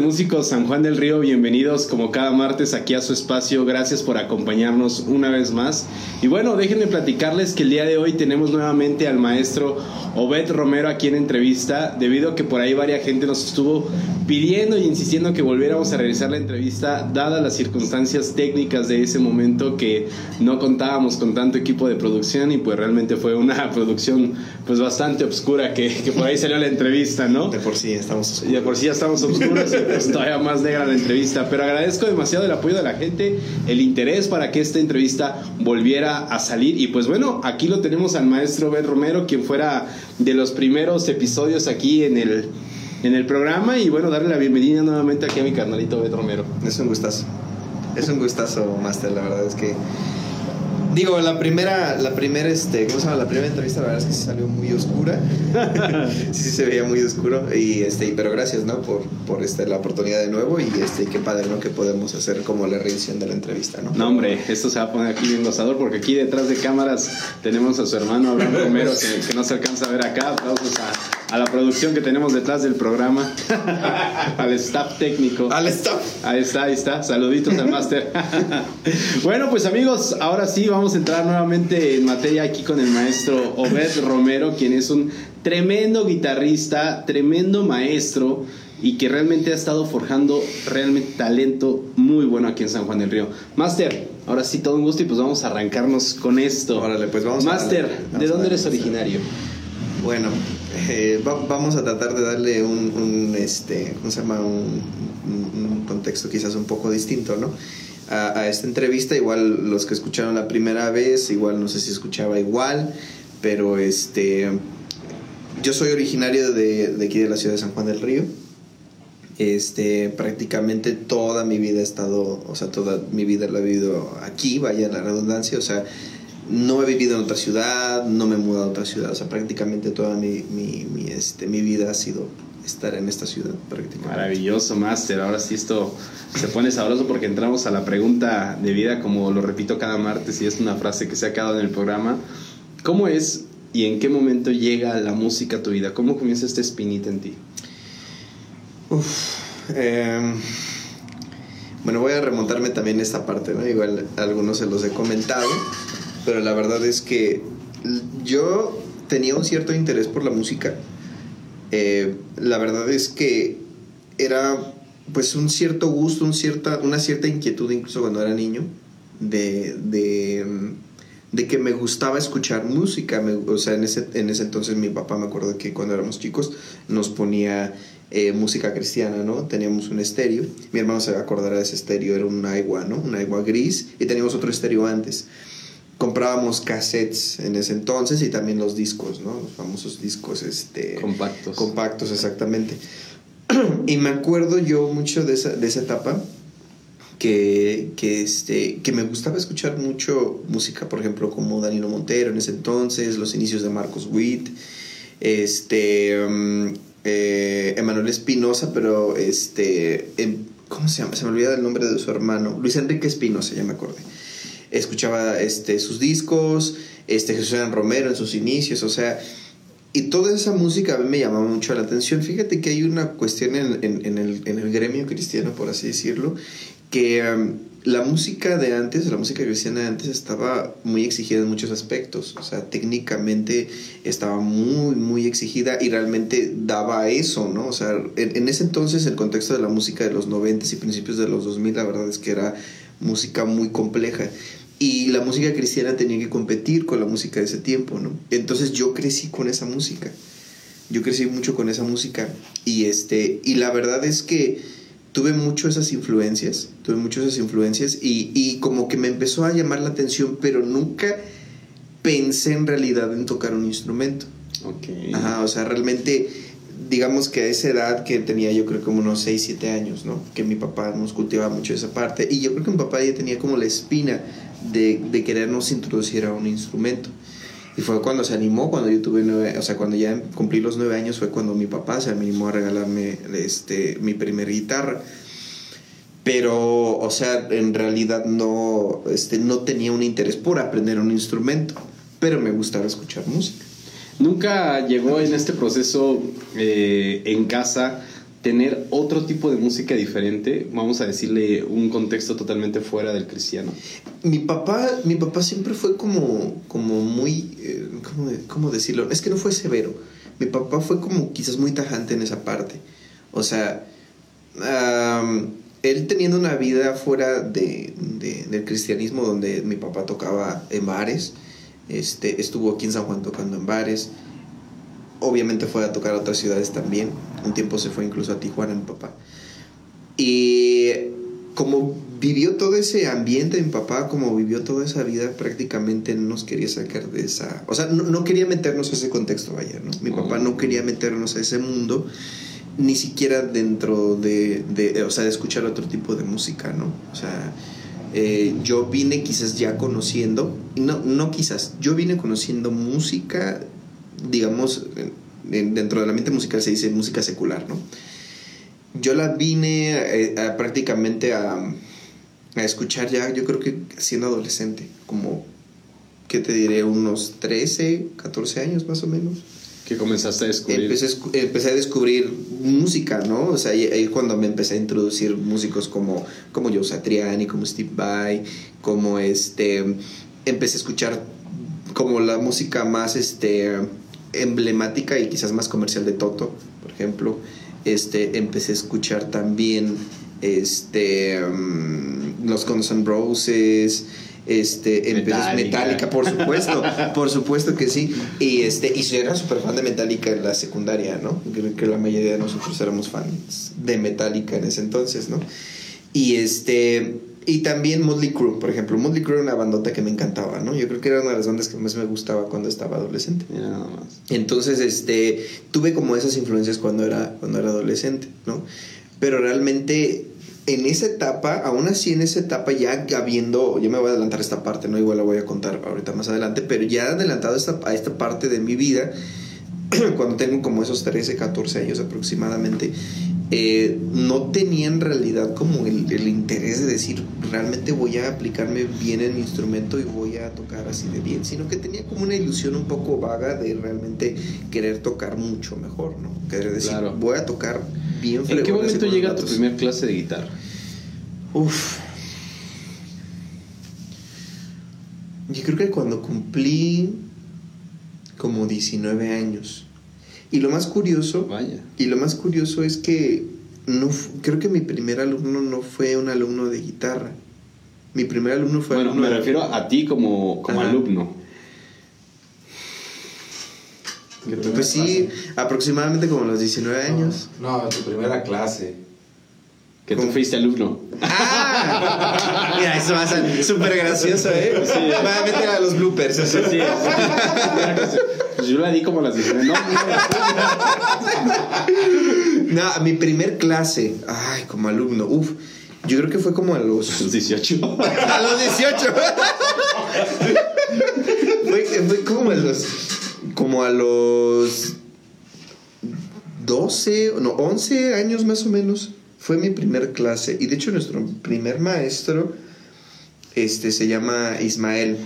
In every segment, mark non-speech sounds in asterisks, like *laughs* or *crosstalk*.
Músicos San Juan del Río, bienvenidos como cada martes aquí a su espacio. Gracias por acompañarnos una vez más. Y bueno, déjenme platicarles que el día de hoy tenemos nuevamente al maestro Obed Romero aquí en entrevista, debido a que por ahí varias gente nos estuvo pidiendo y insistiendo que volviéramos a realizar la entrevista, dadas las circunstancias técnicas de ese momento que no contábamos con tanto equipo de producción y pues realmente fue una *laughs* producción pues bastante oscura que, que por ahí salió la entrevista, ¿no? De por sí estamos oscuros. De por sí ya estamos oscuros pues todavía más negra la entrevista. Pero agradezco demasiado el apoyo de la gente, el interés para que esta entrevista volviera a salir. Y pues bueno, aquí lo tenemos al maestro Ben Romero, quien fuera de los primeros episodios aquí en el, en el programa. Y bueno, darle la bienvenida nuevamente aquí a mi carnalito Ben Romero. Es un gustazo. Es un gustazo, Master. La verdad es que Digo, la primera, la primera, este, ¿cómo se llama? La primera entrevista, la verdad es que salió muy oscura. *laughs* sí, sí se veía muy oscuro. Y este, pero gracias, ¿no? Por, por este, la oportunidad de nuevo. Y este, qué padre, ¿no? Que podemos hacer como la reedición de la entrevista, ¿no? No, hombre, esto se va a poner aquí bien gozador porque aquí detrás de cámaras tenemos a su hermano Abraham Romero, que, que no se alcanza a ver acá. Aplausos a a la producción que tenemos detrás del programa, *laughs* al staff técnico. Al staff. Ahí está, ahí está. Saluditos al máster. *laughs* bueno, pues amigos, ahora sí vamos a entrar nuevamente en materia aquí con el maestro Obed Romero, quien es un tremendo guitarrista, tremendo maestro y que realmente ha estado forjando realmente talento muy bueno aquí en San Juan del Río. Máster, ahora sí todo un gusto y pues vamos a arrancarnos con esto. Órale, pues vamos Máster, ¿de dónde eres originario? Bueno, eh, vamos a tratar de darle un, este, ¿cómo se llama? Un, contexto quizás un poco distinto, ¿no? A, esta entrevista, igual los que escucharon la primera vez, igual no sé si escuchaba igual, pero este, yo soy originario de, aquí de la ciudad de San Juan del Río. Este, prácticamente toda mi vida he estado, o sea, toda mi vida la he vivido aquí, vaya la redundancia, o sea, no he vivido en otra ciudad, no me he mudado a otra ciudad, o sea, prácticamente toda mi, mi, este, mi vida ha sido estar en esta ciudad prácticamente. Maravilloso, Máster. Ahora sí esto se pone sabroso porque entramos a la pregunta de vida, como lo repito cada martes y es una frase que se ha quedado en el programa. ¿Cómo es y en qué momento llega la música a tu vida? ¿Cómo comienza este espinita en ti? Uf, em, bueno, voy a remontarme también a esta parte, ¿no? Igual algunos se los he comentado pero la verdad es que yo tenía un cierto interés por la música. Eh, la verdad es que era pues un cierto gusto, un cierta, una cierta inquietud incluso cuando era niño de, de, que me gustaba escuchar música. o sea, en ese, en ese entonces mi papá me acuerdo que cuando éramos chicos nos ponía eh, música cristiana, ¿no? Teníamos un estéreo. Mi hermano se va a acordar de ese estéreo, era un Aiwa, ¿no? Un Aiwa gris y teníamos otro estéreo antes comprábamos cassettes en ese entonces y también los discos, ¿no? Los famosos discos este, compactos. Compactos, exactamente. *clears throat* y me acuerdo yo mucho de esa, de esa etapa que, que, este, que me gustaba escuchar mucho música, por ejemplo, como Danilo Montero en ese entonces, los inicios de Marcos Witt, este, um, eh, Emanuel Espinosa, pero este, em, ¿cómo se llama? Se me olvida el nombre de su hermano, Luis Enrique Espinosa, ya me acordé escuchaba este, sus discos, este, Jesús Romero en sus inicios, o sea, y toda esa música a mí me llamaba mucho la atención. Fíjate que hay una cuestión en, en, el, en el, gremio cristiano, por así decirlo, que um, la música de antes, la música cristiana de antes estaba muy exigida en muchos aspectos, o sea, técnicamente estaba muy, muy exigida y realmente daba eso, ¿no? O sea, en, en ese entonces, el contexto de la música de los 90 y principios de los 2000, la verdad es que era música muy compleja y la música cristiana tenía que competir con la música de ese tiempo, ¿no? Entonces yo crecí con esa música. Yo crecí mucho con esa música y este y la verdad es que tuve mucho esas influencias, tuve mucho esas influencias y, y como que me empezó a llamar la atención, pero nunca pensé en realidad en tocar un instrumento. Okay. Ajá, o sea, realmente digamos que a esa edad que tenía yo creo como unos 6, 7 años, ¿no? Que mi papá nos cultivaba mucho esa parte y yo creo que mi papá ya tenía como la espina de, de querernos introducir a un instrumento. Y fue cuando se animó, cuando yo tuve nueve, o sea, cuando ya cumplí los nueve años, fue cuando mi papá se animó a regalarme este, mi primera guitarra. Pero, o sea, en realidad no, este, no tenía un interés por aprender un instrumento, pero me gustaba escuchar música. ¿Nunca llegó en este proceso eh, en casa tener otro tipo de música diferente, vamos a decirle un contexto totalmente fuera del cristiano? Mi papá, mi papá siempre fue como, como muy, eh, ¿cómo, ¿cómo, decirlo? Es que no fue severo. Mi papá fue como quizás muy tajante en esa parte. O sea, él teniendo una vida fuera de, de, del cristianismo, donde mi papá tocaba en bares, este, estuvo aquí en San Juan tocando en bares, obviamente fue a tocar a otras ciudades también, un tiempo se fue incluso a Tijuana mi papá. Y como vivió todo ese ambiente mi papá, como vivió toda esa vida, prácticamente no nos quería sacar de esa... O sea, no, quería meternos a ese contexto, vaya, ¿no? Mi papá no quería meternos a ese mundo ni siquiera dentro de, de, o sea, de escuchar otro tipo de música, ¿no? O sea, eh, yo vine quizás ya conociendo, no, no quizás, yo vine conociendo música, digamos, dentro de la mente musical se dice música secular, ¿no? Yo la vine eh, prácticamente a, a escuchar ya, yo creo que siendo adolescente, como, ¿qué te diré? Unos 13, 14 años más o menos que comenzaste a descubrir. Empecé, a descubrir música, ¿no? O sea, ahí cuando me empecé a introducir músicos como, como Joe Satriani, como Steve Vai, como este. Empecé a escuchar como la música más este, emblemática y quizás más comercial de Toto, por ejemplo. Este, empecé a escuchar también este, um, los Guns N' Roses este, Metallica. Metallica, por supuesto, *laughs* por supuesto que sí. Y este, y yo era súper fan de Metallica en la secundaria, ¿no? Creo que la mayoría de nosotros éramos fans de Metallica en ese entonces, ¿no? Y este, y también Motley Crue, por ejemplo. Motley Crue era una bandota que me encantaba, ¿no? Yo creo que era una de las bandas que más me gustaba cuando estaba adolescente. nada más. Entonces, este, tuve como esas influencias cuando era, cuando era adolescente, ¿no? Pero realmente en esa etapa, aún así en esa etapa, ya habiendo, yo me voy a adelantar esta parte, ¿no? Igual la voy a contar ahorita más adelante, pero ya adelantado esta, a esta parte de mi vida, *clears throat* cuando tengo como esos 13, 14 años aproximadamente, eh, no tenía en realidad como el, el, interés de decir, realmente voy a aplicarme bien en mi instrumento y voy a tocar así de bien, sino que tenía como una ilusión un poco vaga de realmente querer tocar mucho mejor, ¿no? Querer decir, voy a tocar bien ¿En qué momento llega tu primer clase de guitarra? Uf. Yo creo que cuando cumplí como 19 años. Y lo más curioso, Vaya. y lo más curioso es que no creo que mi primer alumno no fue un alumno de guitarra. Mi primer alumno fue Bueno, me refiero a ti como, como alumno. Pues sí, aproximadamente como los 19 años. No, tu primera clase. Que tú fuiste alumno. ¡Ah! Mira, eso va a ser súper gracioso, ¿eh? Sí, va a meter a los bloopers. Sí, sí. *laughs* Pues yo la di como las 19. No, no, no. mi primer clase. Ay, como alumno. Uf. Yo creo que fue como a los... *laughs* los 18. a los 18. *laughs* fue, fue como a los como a los 12, no, 11 años más o menos, fue mi primer clase. Y de hecho nuestro primer maestro este, se llama Ismael.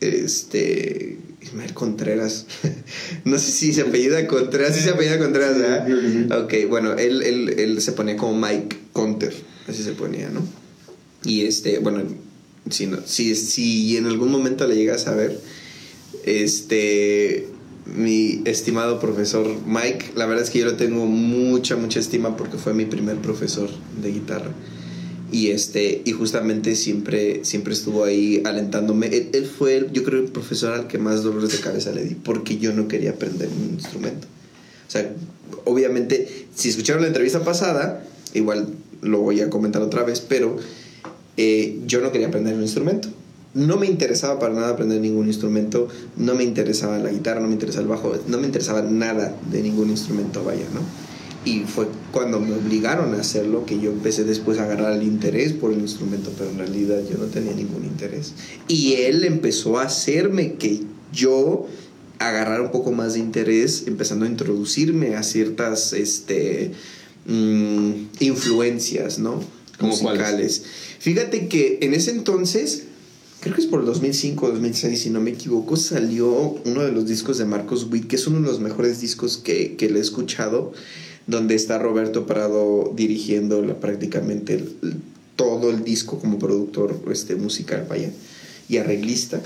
Este, Ismael Contreras. *laughs* no sé si se apellida Contreras, si se apellida Contreras, ¿verdad? Ok, bueno, él, él, él, se ponía como Mike Conter, así se ponía, ¿no? Y este, bueno, si, no, si, si en algún momento le llegas a ver, este, mi estimado profesor Mike, la verdad es que yo lo tengo mucha, mucha estima porque fue mi primer profesor de guitarra. Y, este, y justamente siempre, siempre estuvo ahí alentándome. Él, fue, yo creo, el profesor al que más dolores de cabeza le di porque yo no quería aprender un instrumento. O sea, obviamente, si escucharon la entrevista pasada, igual lo voy a comentar otra vez, pero eh, yo no quería aprender un instrumento no me interesaba para nada aprender ningún instrumento, no me interesaba la guitarra, no me interesaba el bajo, no me interesaba nada de ningún instrumento, vaya, ¿no? Y fue cuando me obligaron a hacerlo que yo empecé después a agarrar el interés por el instrumento, pero en realidad yo no tenía ningún interés. Y él empezó a hacerme que yo agarrar un poco más de interés, empezando a introducirme a ciertas este, mm, influencias, ¿no? Musicales. Fíjate que en ese entonces creo que es por el 2005 o 2006, si no me equivoco, salió uno de los discos de Marcos Witt, que es uno de los mejores discos que, que le he escuchado. donde está Roberto Prado dirigiendo la, prácticamente todo el disco como productor este, musical, vaya, y arreglista.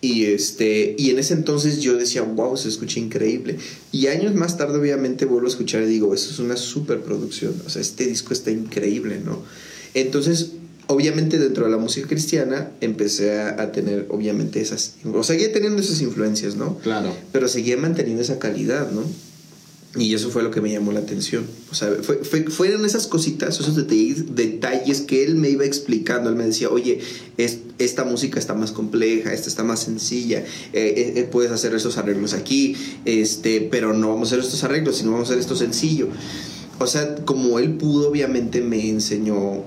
Y, este, y en ese entonces yo decía, wow, se escucha increíble. Y años más tarde, obviamente, vuelvo a escuchar y digo, eso es una superproducción. O sea, este disco está increíble, ¿no? Entonces, obviamente, dentro de la música cristiana, empecé a, tener, obviamente, esas. O seguía teniendo esas influencias, ¿no? Claro. Pero seguía manteniendo esa calidad, ¿no? Y eso fue lo que me llamó la atención. O sea, fue, fue, fueron esas cositas, esos detalles, detalles, que él me iba explicando. Él me decía, oye, es, esta música está más compleja, esta está más sencilla, eh, eh, eh, puedes hacer estos arreglos aquí, este, pero no vamos a hacer estos arreglos, sino vamos a hacer esto sencillo. O sea, como él pudo, obviamente me enseñó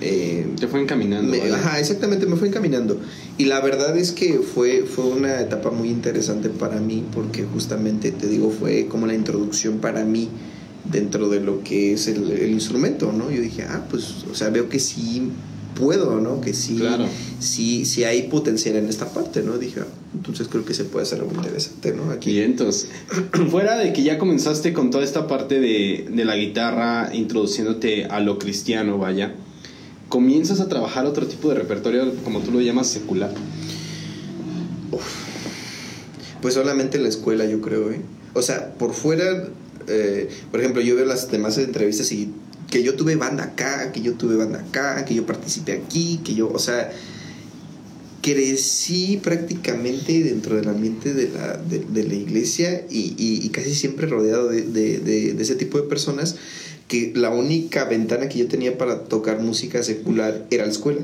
eh, Te fue encaminando. ajá, exactamente, me fue encaminando. Y la verdad es que fue, fue una etapa muy interesante para mí porque justamente, te digo, fue como la introducción para mí dentro de lo que es el, instrumento, ¿no? Yo dije, ah, pues, o sea, veo que sí puedo, ¿no? Que sí, sí, sí hay potencial en esta parte, ¿no? Dije, ah, entonces creo que se puede hacer algo interesante, ¿no? Aquí. Y entonces, *clears throat* fuera de que ya comenzaste con toda esta parte de, de la guitarra, introduciéndote a lo cristiano, vaya comienzas a trabajar otro tipo de repertorio, como tú lo llamas, secular? Pues solamente en la escuela, yo creo, ¿eh? O sea, por fuera, eh, por ejemplo, yo veo las demás entrevistas y que yo tuve banda acá, que yo tuve banda acá, que yo participé aquí, que yo, o sea, crecí prácticamente dentro del ambiente de la, de, la iglesia y, casi siempre rodeado de, de, ese tipo de personas que la única ventana que yo tenía para tocar música secular era la escuela.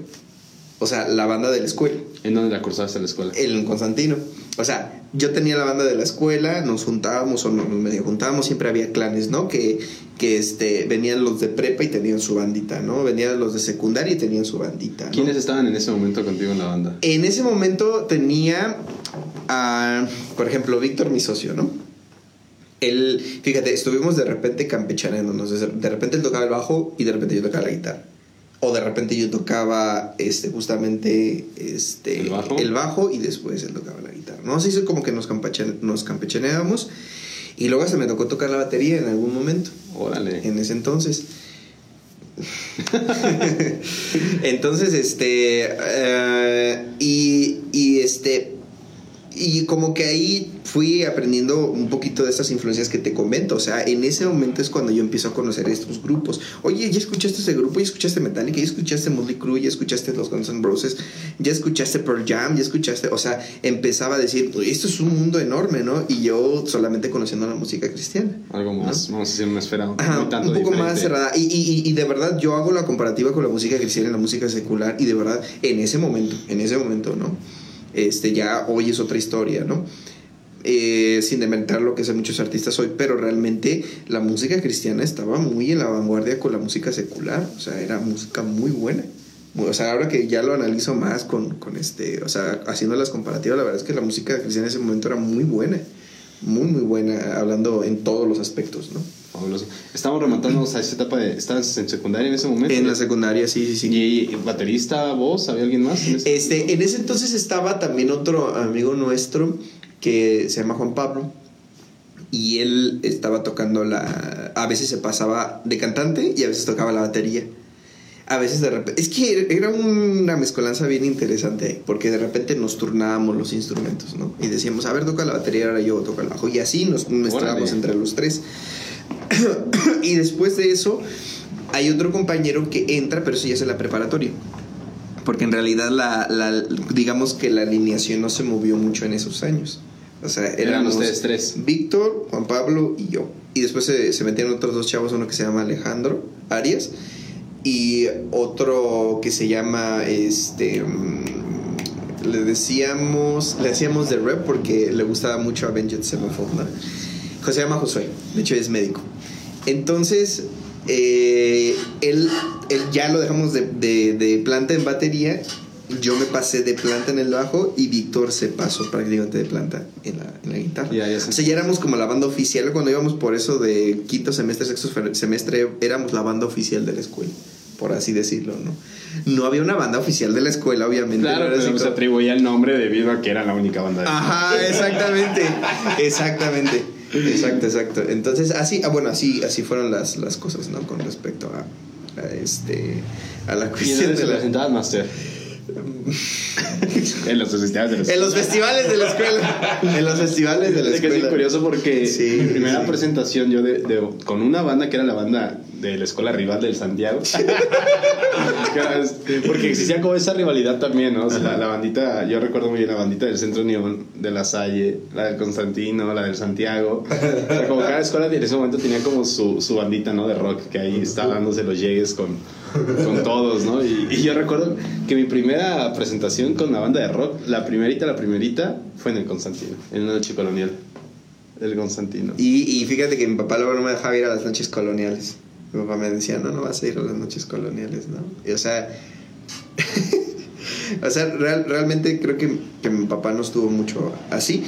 O sea, la banda de la escuela. ¿En dónde la cursaste la escuela? En Constantino. O sea, yo tenía la banda de la escuela, nos juntábamos o nos medio juntábamos, siempre había clanes, ¿no? Que, que este, venían los de prepa y tenían su bandita, ¿no? Venían los de secundaria y tenían su bandita. ¿Quiénes estaban en ese momento contigo en la banda? En ese momento tenía, a, por ejemplo, Víctor, mi socio, ¿no? Él, fíjate, estuvimos de repente campechaneándonos. De repente él tocaba el bajo y de repente yo tocaba la guitarra. O de repente yo tocaba este, justamente este, ¿El, bajo? y después él tocaba la guitarra. No, así es como que nos, nos campechaneábamos. Y luego se me tocó tocar la batería en algún momento. Órale. En ese entonces. *laughs* entonces, este. Eh, y, y este. Y como que ahí fui aprendiendo un poquito de estas influencias que te comento. O sea, en ese momento es cuando yo empiezo a conocer estos grupos. Oye, ya escuchaste ese grupo, ya escuchaste Metallica, ya escuchaste Motley Crue, ya escuchaste los Guns N' Roses, ya escuchaste Pearl Jam, ya escuchaste. O sea, empezaba a decir, esto es un mundo enorme, ¿no? Y yo solamente conociendo la música cristiana. Algo más, vamos a decir, una esfera un, poco más cerrada. Y, y, y de verdad, yo hago la comparativa con la música cristiana y la música secular. Y de verdad, en ese momento, en ese momento, ¿no? Este, ya hoy es otra historia, ¿no? Eh, sin dementar lo que hacen muchos artistas hoy, pero realmente la música cristiana estaba muy en la vanguardia con la música secular, o sea, era música muy buena. O sea, ahora que ya lo analizo más con, con este, o sea, haciendo las comparativas, la verdad es que la música cristiana en ese momento era muy buena, muy, muy buena, hablando en todos los aspectos, ¿no? Fabuloso. Estamos remontándonos a esa etapa de. ¿Estabas en secundaria en ese momento? En la secundaria, sí, sí, sí. ¿Y baterista, vos? ¿Había alguien más? En ese este, en ese entonces estaba también otro amigo nuestro que se llama Juan Pablo y él estaba tocando la... A veces se pasaba de cantante y a veces tocaba la batería. A veces de repente... Es que era una mezcolanza bien interesante porque de repente nos turnábamos los instrumentos, ¿no? Y decíamos, a ver, toca la batería, ahora yo toco el bajo. Y así nos mezclábamos entre los tres. *coughs* y después de eso hay otro compañero que entra, pero eso ya es en la preparatoria porque en realidad la, la, digamos que la alineación no se movió mucho en esos años. O sea, eran ustedes tres. Víctor, Juan Pablo y yo. Y después se, se metieron otros dos chavos, uno que se llama Alejandro Arias y otro que se llama este mm, le decíamos le decíamos de rep porque le gustaba mucho Avenged Sevenfold ¿no? José llama Josué de hecho es médico entonces eh, él, ya lo dejamos de, planta en batería. Yo me pasé de planta en el bajo y Víctor se pasó prácticamente de planta en la, guitarra. o sea, ya éramos como la banda oficial. Cuando íbamos por eso de quinto semestre, sexto semestre, éramos la banda oficial de la escuela, por así decirlo, ¿no? No había una banda oficial de la escuela, obviamente. Claro, pero se atribuía el nombre debido a que era la única banda de Ajá, exactamente. *laughs* exactamente. Exacto, exacto. Entonces, así, ah, bueno, así, así fueron las, las cosas, ¿no? Con respecto a, a este, a la ¿Y en cuestión de la... Master? *laughs* en los festivales de la En los festivales de la escuela. En los festivales de la Es que es escuela. curioso porque Sí, mi primera sí. presentación yo de, de- con una banda que era la banda de la escuela rival del Santiago. *laughs* Este, porque existía como esa rivalidad también, ¿no? O sea, la, la bandita, yo recuerdo muy bien la bandita del Centro Unión, de la Salle, la del Constantino, la del Santiago. O sea, como cada escuela en ese momento tenía como su, su bandita, ¿no? De rock, que ahí estaba dándose los llegues con, con todos, ¿no? Y, y yo recuerdo que mi primera presentación con la banda de rock, la primerita, la primerita, fue en el Constantino, en una noche colonial. El Constantino. Y, y fíjate que mi papá luego no me dejaba ir a las noches coloniales. Mi papá me decía, no, no vas a ir a las noches coloniales, ¿no? Y, o sea, *laughs* o sea, real- realmente creo que, que mi papá no estuvo mucho así.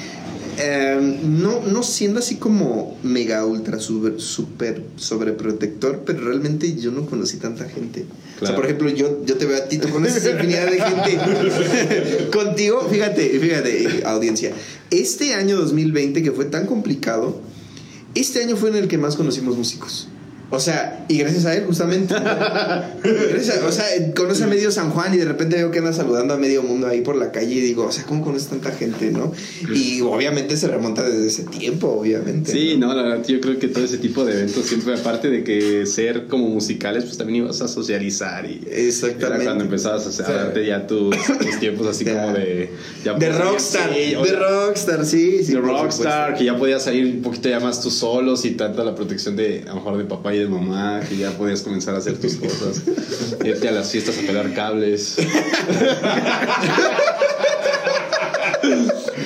Eh, no, no siendo así como mega ultra super, super sobreprotector, pero realmente yo no conocí tanta gente. O sea, por ejemplo, yo, yo te veo a ti, tú conoces infinidad de gente. *laughs* Contigo, fíjate, fíjate, audiencia. Este año 2020 que fue tan complicado, este año fue en el que más conocimos músicos. O sea, y gracias a él, justamente. *laughs* Gracias o sea, conoce a medio San Juan y de repente veo que anda saludando a medio mundo ahí por la calle y digo, o sea, ¿cómo conoce tanta gente, no? Y obviamente se remonta desde ese tiempo, obviamente. Sí, no, la verdad, yo creo que todo ese tipo de eventos siempre, aparte de que ser como musicales, pues también ibas a socializar y era Exactamente. cuando empezabas a, hacer- a darte ya tus, tus tiempos así como de... ya De Rockstar, sí, o de Rockstar, sí, sí. de Rockstar, que ya podías salir un poquito ya más tú solo, sin tanta la protección de, a lo mejor, de papá y de mamá, que ya podías comenzar a hacer tus cosas, irte a las fiestas a pelar cables.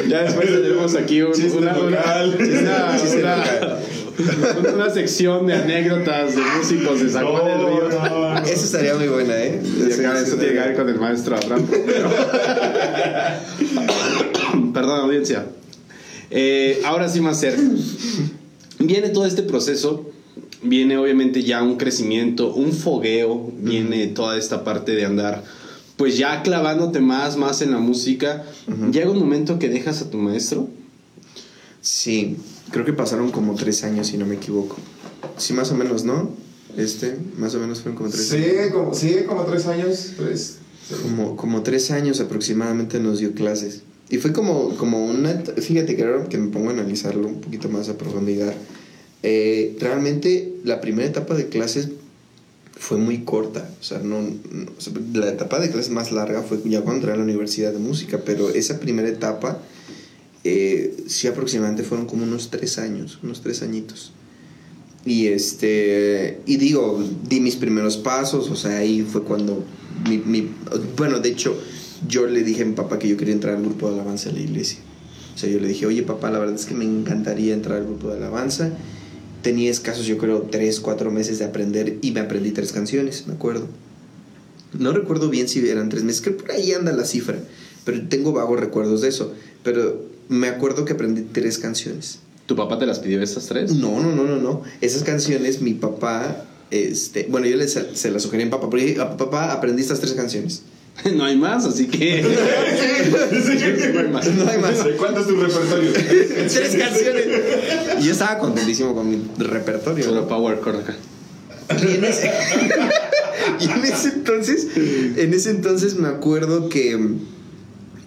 ya después tenemos aquí un- una, *laughs* una, sección de anécdotas de músicos de San Juan del Río. no, no. Eso estaría muy buena, ¿eh? Acá eso tiene que ver con el maestro Abraham. Perdón, audiencia. Eh, ahora sí, Macer. Viene todo este proceso. Viene obviamente ya un crecimiento, un fogueo. Viene toda esta parte de andar, pues ya clavándote más, más en la música. Llega un momento que dejas a tu maestro. Sí, creo que pasaron como tres años, si no me equivoco. Sí, más o menos, ¿no? Este, más o menos fueron como tres Sí, años. como, sí, como tres años, sí. Como, como tres años aproximadamente nos dio clases. Y fue como, como una... Fíjate que ahora que me pongo a analizarlo un poquito más a profundidad, eh, realmente la primera etapa de clases fue muy corta. O sea, no, no- o sea, la etapa de clases más larga fue ya cuando entré a la universidad de música, pero esa primera etapa eh, sí aproximadamente fueron como unos tres años, unos tres añitos. Y este, y digo, di mis primeros pasos, o sea, ahí fue cuando mi, mi- bueno, de hecho, yo le dije a mi papá que yo quería entrar al grupo de alabanza de la iglesia. O sea, yo le dije, oye papá, la verdad es que me encantaría entrar al grupo de alabanza. Tenía escasos, yo creo, tres, cuatro meses de aprender y me aprendí tres canciones, me acuerdo. No recuerdo bien si eran tres meses, creo que por ahí anda la cifra, pero tengo vagos recuerdos de eso. Pero me acuerdo que aprendí tres canciones. ¿Tu papá te las pidió estas tres? No, no, no, no, no. Esas canciones mi papá, este, bueno, yo le, se, las sugerí a mi papá, porque a papá aprendí estas tres canciones. *laughs* no hay más, así que. *laughs* no hay más. No hay más. ¿De ¿Cuánto es tu repertorio? *laughs* tres canciones. Y yo estaba contentísimo con mi repertorio. Solo power chord acá. Y en ese, y en ese entonces, en ese entonces me acuerdo que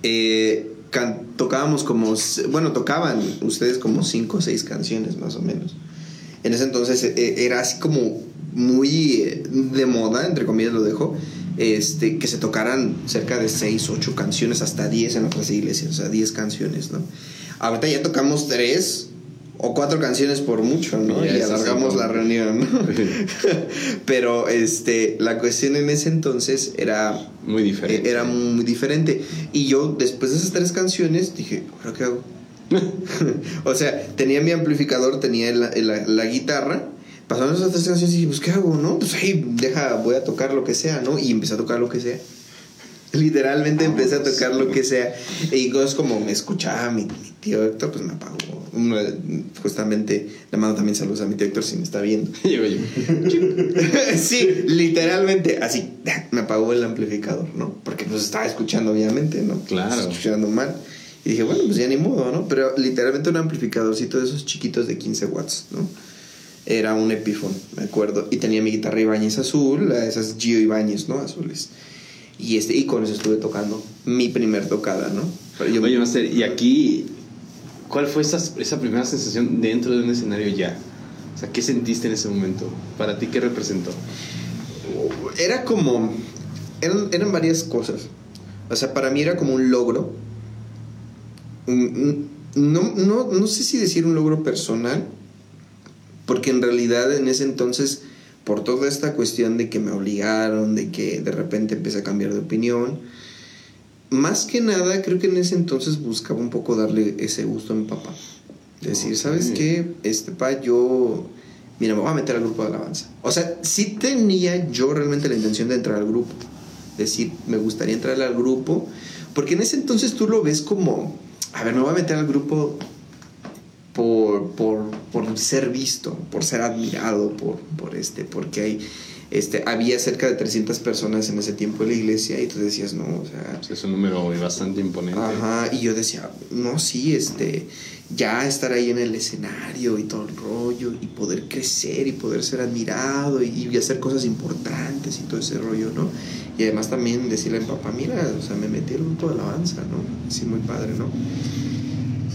eh, can- tocábamos como, bueno, tocaban ustedes como cinco o seis canciones más o menos. En ese entonces eh, era así como muy eh, de moda, entre comillas lo dejo, este, que se tocaran cerca de seis, ocho canciones, hasta 10 en otras iglesias, o sea, 10 canciones, ¿no? Ahorita ya tocamos tres o cuatro canciones por mucho, ¿no? Y así alargamos la reunión, ¿no? *laughs* *laughs* Pero este, la cuestión en ese entonces era, Muy diferente. eh, era muy diferente. Y yo, después de esas tres canciones, dije, ¿ahora qué hago? *laughs* o sea, tenía mi amplificador, tenía la, la- la guitarra. Pasaron esas tres canciones y dije, pues, ¿qué hago, no? Pues ahí, deja, voy a tocar lo que sea, ¿no? Y empecé a tocar lo que sea. *laughs* Literalmente empecé a tocar lo que sea. Y cosas como me escuchaba mi, mi tío Héctor, pues me apagó. Justamente, le mando también saludos a mi tío Héctor si me está viendo. *laughs* *laughs* Sí, literalmente, así, me apagó el amplificador, ¿no? Porque pues estaba escuchando, obviamente, ¿no? Claro. Escuchando mal. Y dije, bueno, pues ya ni modo, ¿no? Pero literalmente un amplificadorcito de esos chiquitos de 15 watts, ¿no? Era un Epiphone, me acuerdo. Y tenía mi guitarra Ibáñez azul, esas Gio Ibáñez, ¿no? Azules. Y, este, y con eso estuve tocando mi primer tocada, ¿no? Pero yo, Oye, Master, y aquí, ¿cuál fue esa, esa primera sensación dentro de un escenario ya? O sea, ¿qué sentiste en ese momento? ¿Para ti qué representó? Era como... Eran, eran varias cosas. O sea, para mí era como un logro. No, no, no sé si decir un logro personal, porque en realidad en ese entonces, por toda esta cuestión de que me obligaron, de que de repente empecé a cambiar de opinión, más que nada creo que en ese entonces buscaba un poco darle ese gusto a mi papá. Decir, ¿sabes qué? Este pa, yo, mira, me voy a meter al grupo de alabanza. O sea, sí tenía yo realmente la intención de entrar al grupo. Decir, me gustaría entrar al grupo, porque en ese entonces tú lo ves como, a ver, me voy a meter al grupo por, por, por ser visto, por ser admirado, por, por este, porque hay, este, había cerca de 300 personas en ese tiempo en la iglesia y tú decías, no, o sea... Es un número bastante imponente. Ajá, y yo decía, no, sí, este, ya estar ahí en el escenario y todo el rollo y poder crecer y poder ser admirado y, y hacer cosas importantes y todo ese rollo, ¿no? Y además también decirle a mi papá, mira, o sea, me metí en un grupo de alabanza, ¿no? Sí, muy padre, ¿no?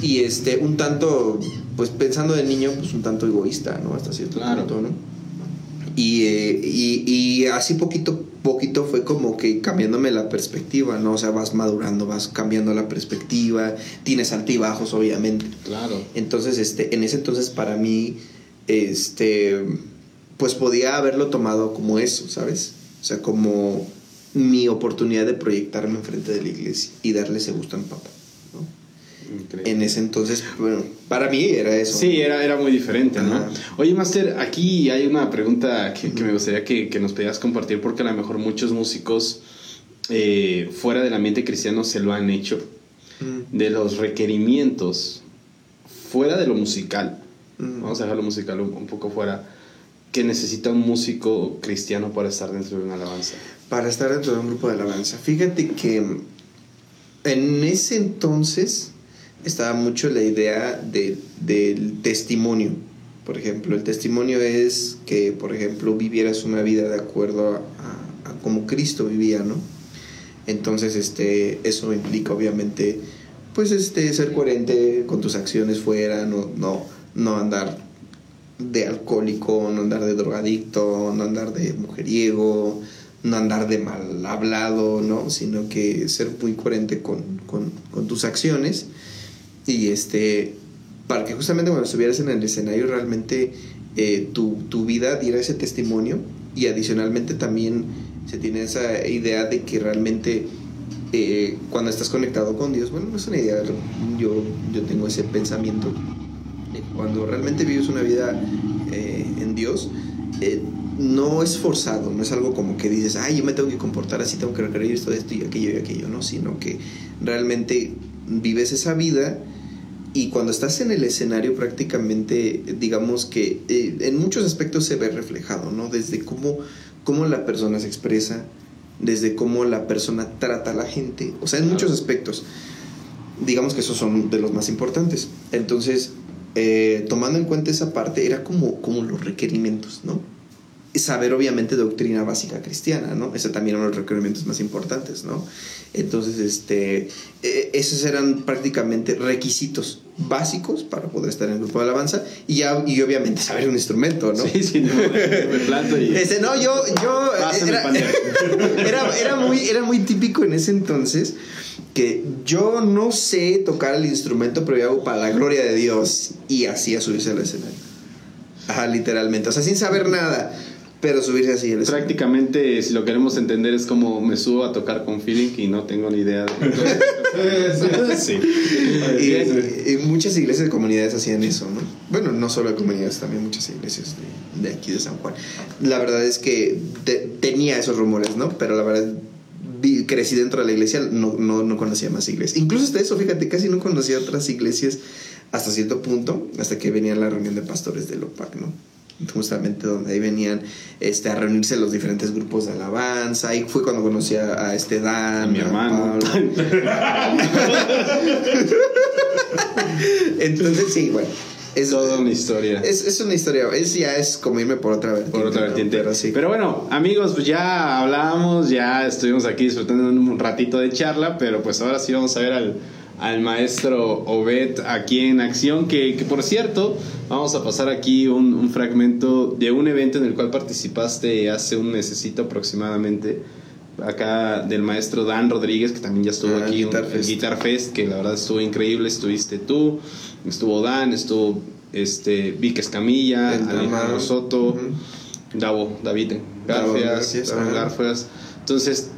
Y este, un tanto, pues pensando de niño, pues un tanto egoísta, ¿no? Hasta cierto punto, ¿no? Y, eh, y, y, así poquito poquito fue como que cambiándome la perspectiva, ¿no? O sea, vas madurando, vas cambiando la perspectiva, tienes altibajos, obviamente. Claro. Entonces, este, en ese entonces para mí, este, pues podía haberlo tomado como eso, ¿sabes? O sea, como mi oportunidad de proyectarme enfrente de la iglesia y darle ese gusto a mi papá. En ese entonces, bueno, para mí era eso. Sí, era, era muy diferente, ¿no? Oye, Master, aquí hay una pregunta que, me gustaría que, que, nos pudieras compartir porque a lo mejor muchos músicos eh, fuera del ambiente cristiano se lo han hecho. De los requerimientos fuera de lo musical. Vamos a dejar lo musical un, un poco fuera. Que necesita un músico cristiano para estar dentro de una alabanza. Para estar dentro de un grupo de alabanza. Fíjate que en ese entonces estaba mucho la idea de, del testimonio. Por ejemplo, el testimonio es que, por ejemplo, vivieras una vida de acuerdo a, como Cristo vivía, ¿no? Entonces, este, eso implica obviamente, pues, este, ser coherente con tus acciones fuera, no, no, no andar de alcohólico, no andar de drogadicto, no andar de mujeriego, no andar de mal hablado, ¿no? Sino que ser muy coherente con, con tus acciones y este, para que justamente cuando estuvieras en el escenario realmente eh, tu, tu, vida diera ese testimonio y adicionalmente también se tiene esa idea de que realmente eh, cuando estás conectado con Dios, bueno, no es una idea, yo, yo tengo ese pensamiento, cuando realmente vives una vida eh, en Dios, no es forzado, no es algo como que dices, ay, yo me tengo que comportar así, tengo que creer esto, esto y aquello y aquello, no, sino que realmente vives esa vida y cuando estás en el escenario prácticamente, digamos que eh, en muchos aspectos se ve reflejado, ¿no? Desde cómo, cómo la persona se expresa, desde cómo la persona trata a la gente, o sea, en muchos aspectos. Digamos que esos son de los más importantes. Entonces, eh, tomando en cuenta esa parte, era como, como los requerimientos, ¿no? Saber obviamente doctrina básica cristiana, ¿no? Ese también uno de los requerimientos más importantes, ¿no? Entonces, este, eh, esos eran prácticamente requisitos básicos para poder estar en el grupo de alabanza y, ya, y obviamente saber un instrumento, ¿no? Sí, sí, no, me *laughs* planto y... Ese, no, yo, yo era, *laughs* era, era, muy, era muy típico en ese entonces que yo no sé tocar el instrumento, pero yo hago para la gloria de Dios y así a subirse al escenario. Ajá, literalmente, o sea, sin saber nada. Pero subirse así. El Prácticamente, si lo queremos entender, es como me subo a tocar con feeling y no tengo ni idea. De... *laughs* sí. Y, muchas iglesias de comunidades hacían eso, ¿no? Bueno, no solo de comunidades, también muchas iglesias de, de aquí de San Juan. La verdad es que tenía esos rumores, ¿no? Pero la verdad, crecí dentro de la iglesia, no, no, no conocía más iglesias. Incluso hasta eso, fíjate, casi no conocía otras iglesias hasta cierto punto, hasta que venía la reunión de pastores del OPAC, ¿no? Justamente donde ahí venían este, a reunirse los diferentes grupos de alabanza. Ahí fue cuando conocí a, a este Dan, A mi hermano. *laughs* Entonces, sí, bueno. Es, Toda una historia. es, es una historia, es, ya es como irme por otra vertiente. Por otra vertiente. Pero sí. Pero bueno, amigos, pues ya hablábamos, ya estuvimos aquí disfrutando un ratito de charla, pero pues ahora sí vamos a ver al, al maestro Obed aquí en acción, que, que por cierto, vamos a pasar aquí un, un fragmento de un evento en el cual participaste hace un mesecito aproximadamente. Acá del maestro Dan Rodríguez, que también ya estuvo Ah, aquí, Guitar el Fest. Guitar Fest, que la verdad estuvo increíble. Estuviste tú, estuvo Dan, estuvo este, Vic Escamilla, Alejandro. Soto, Ujú. Davo, David Garfias. Garfias. Entonces,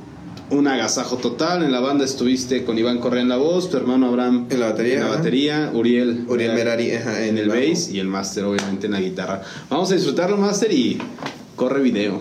un agasajo total. En la banda estuviste con Iván Correa en la voz, tu hermano Abraham En la batería, en la ajá. batería, Uriel, Uriel Merari, ajá, en, el bajo. bass y el máster obviamente en la guitarra. Vamos a disfrutarlo, máster, y corre video.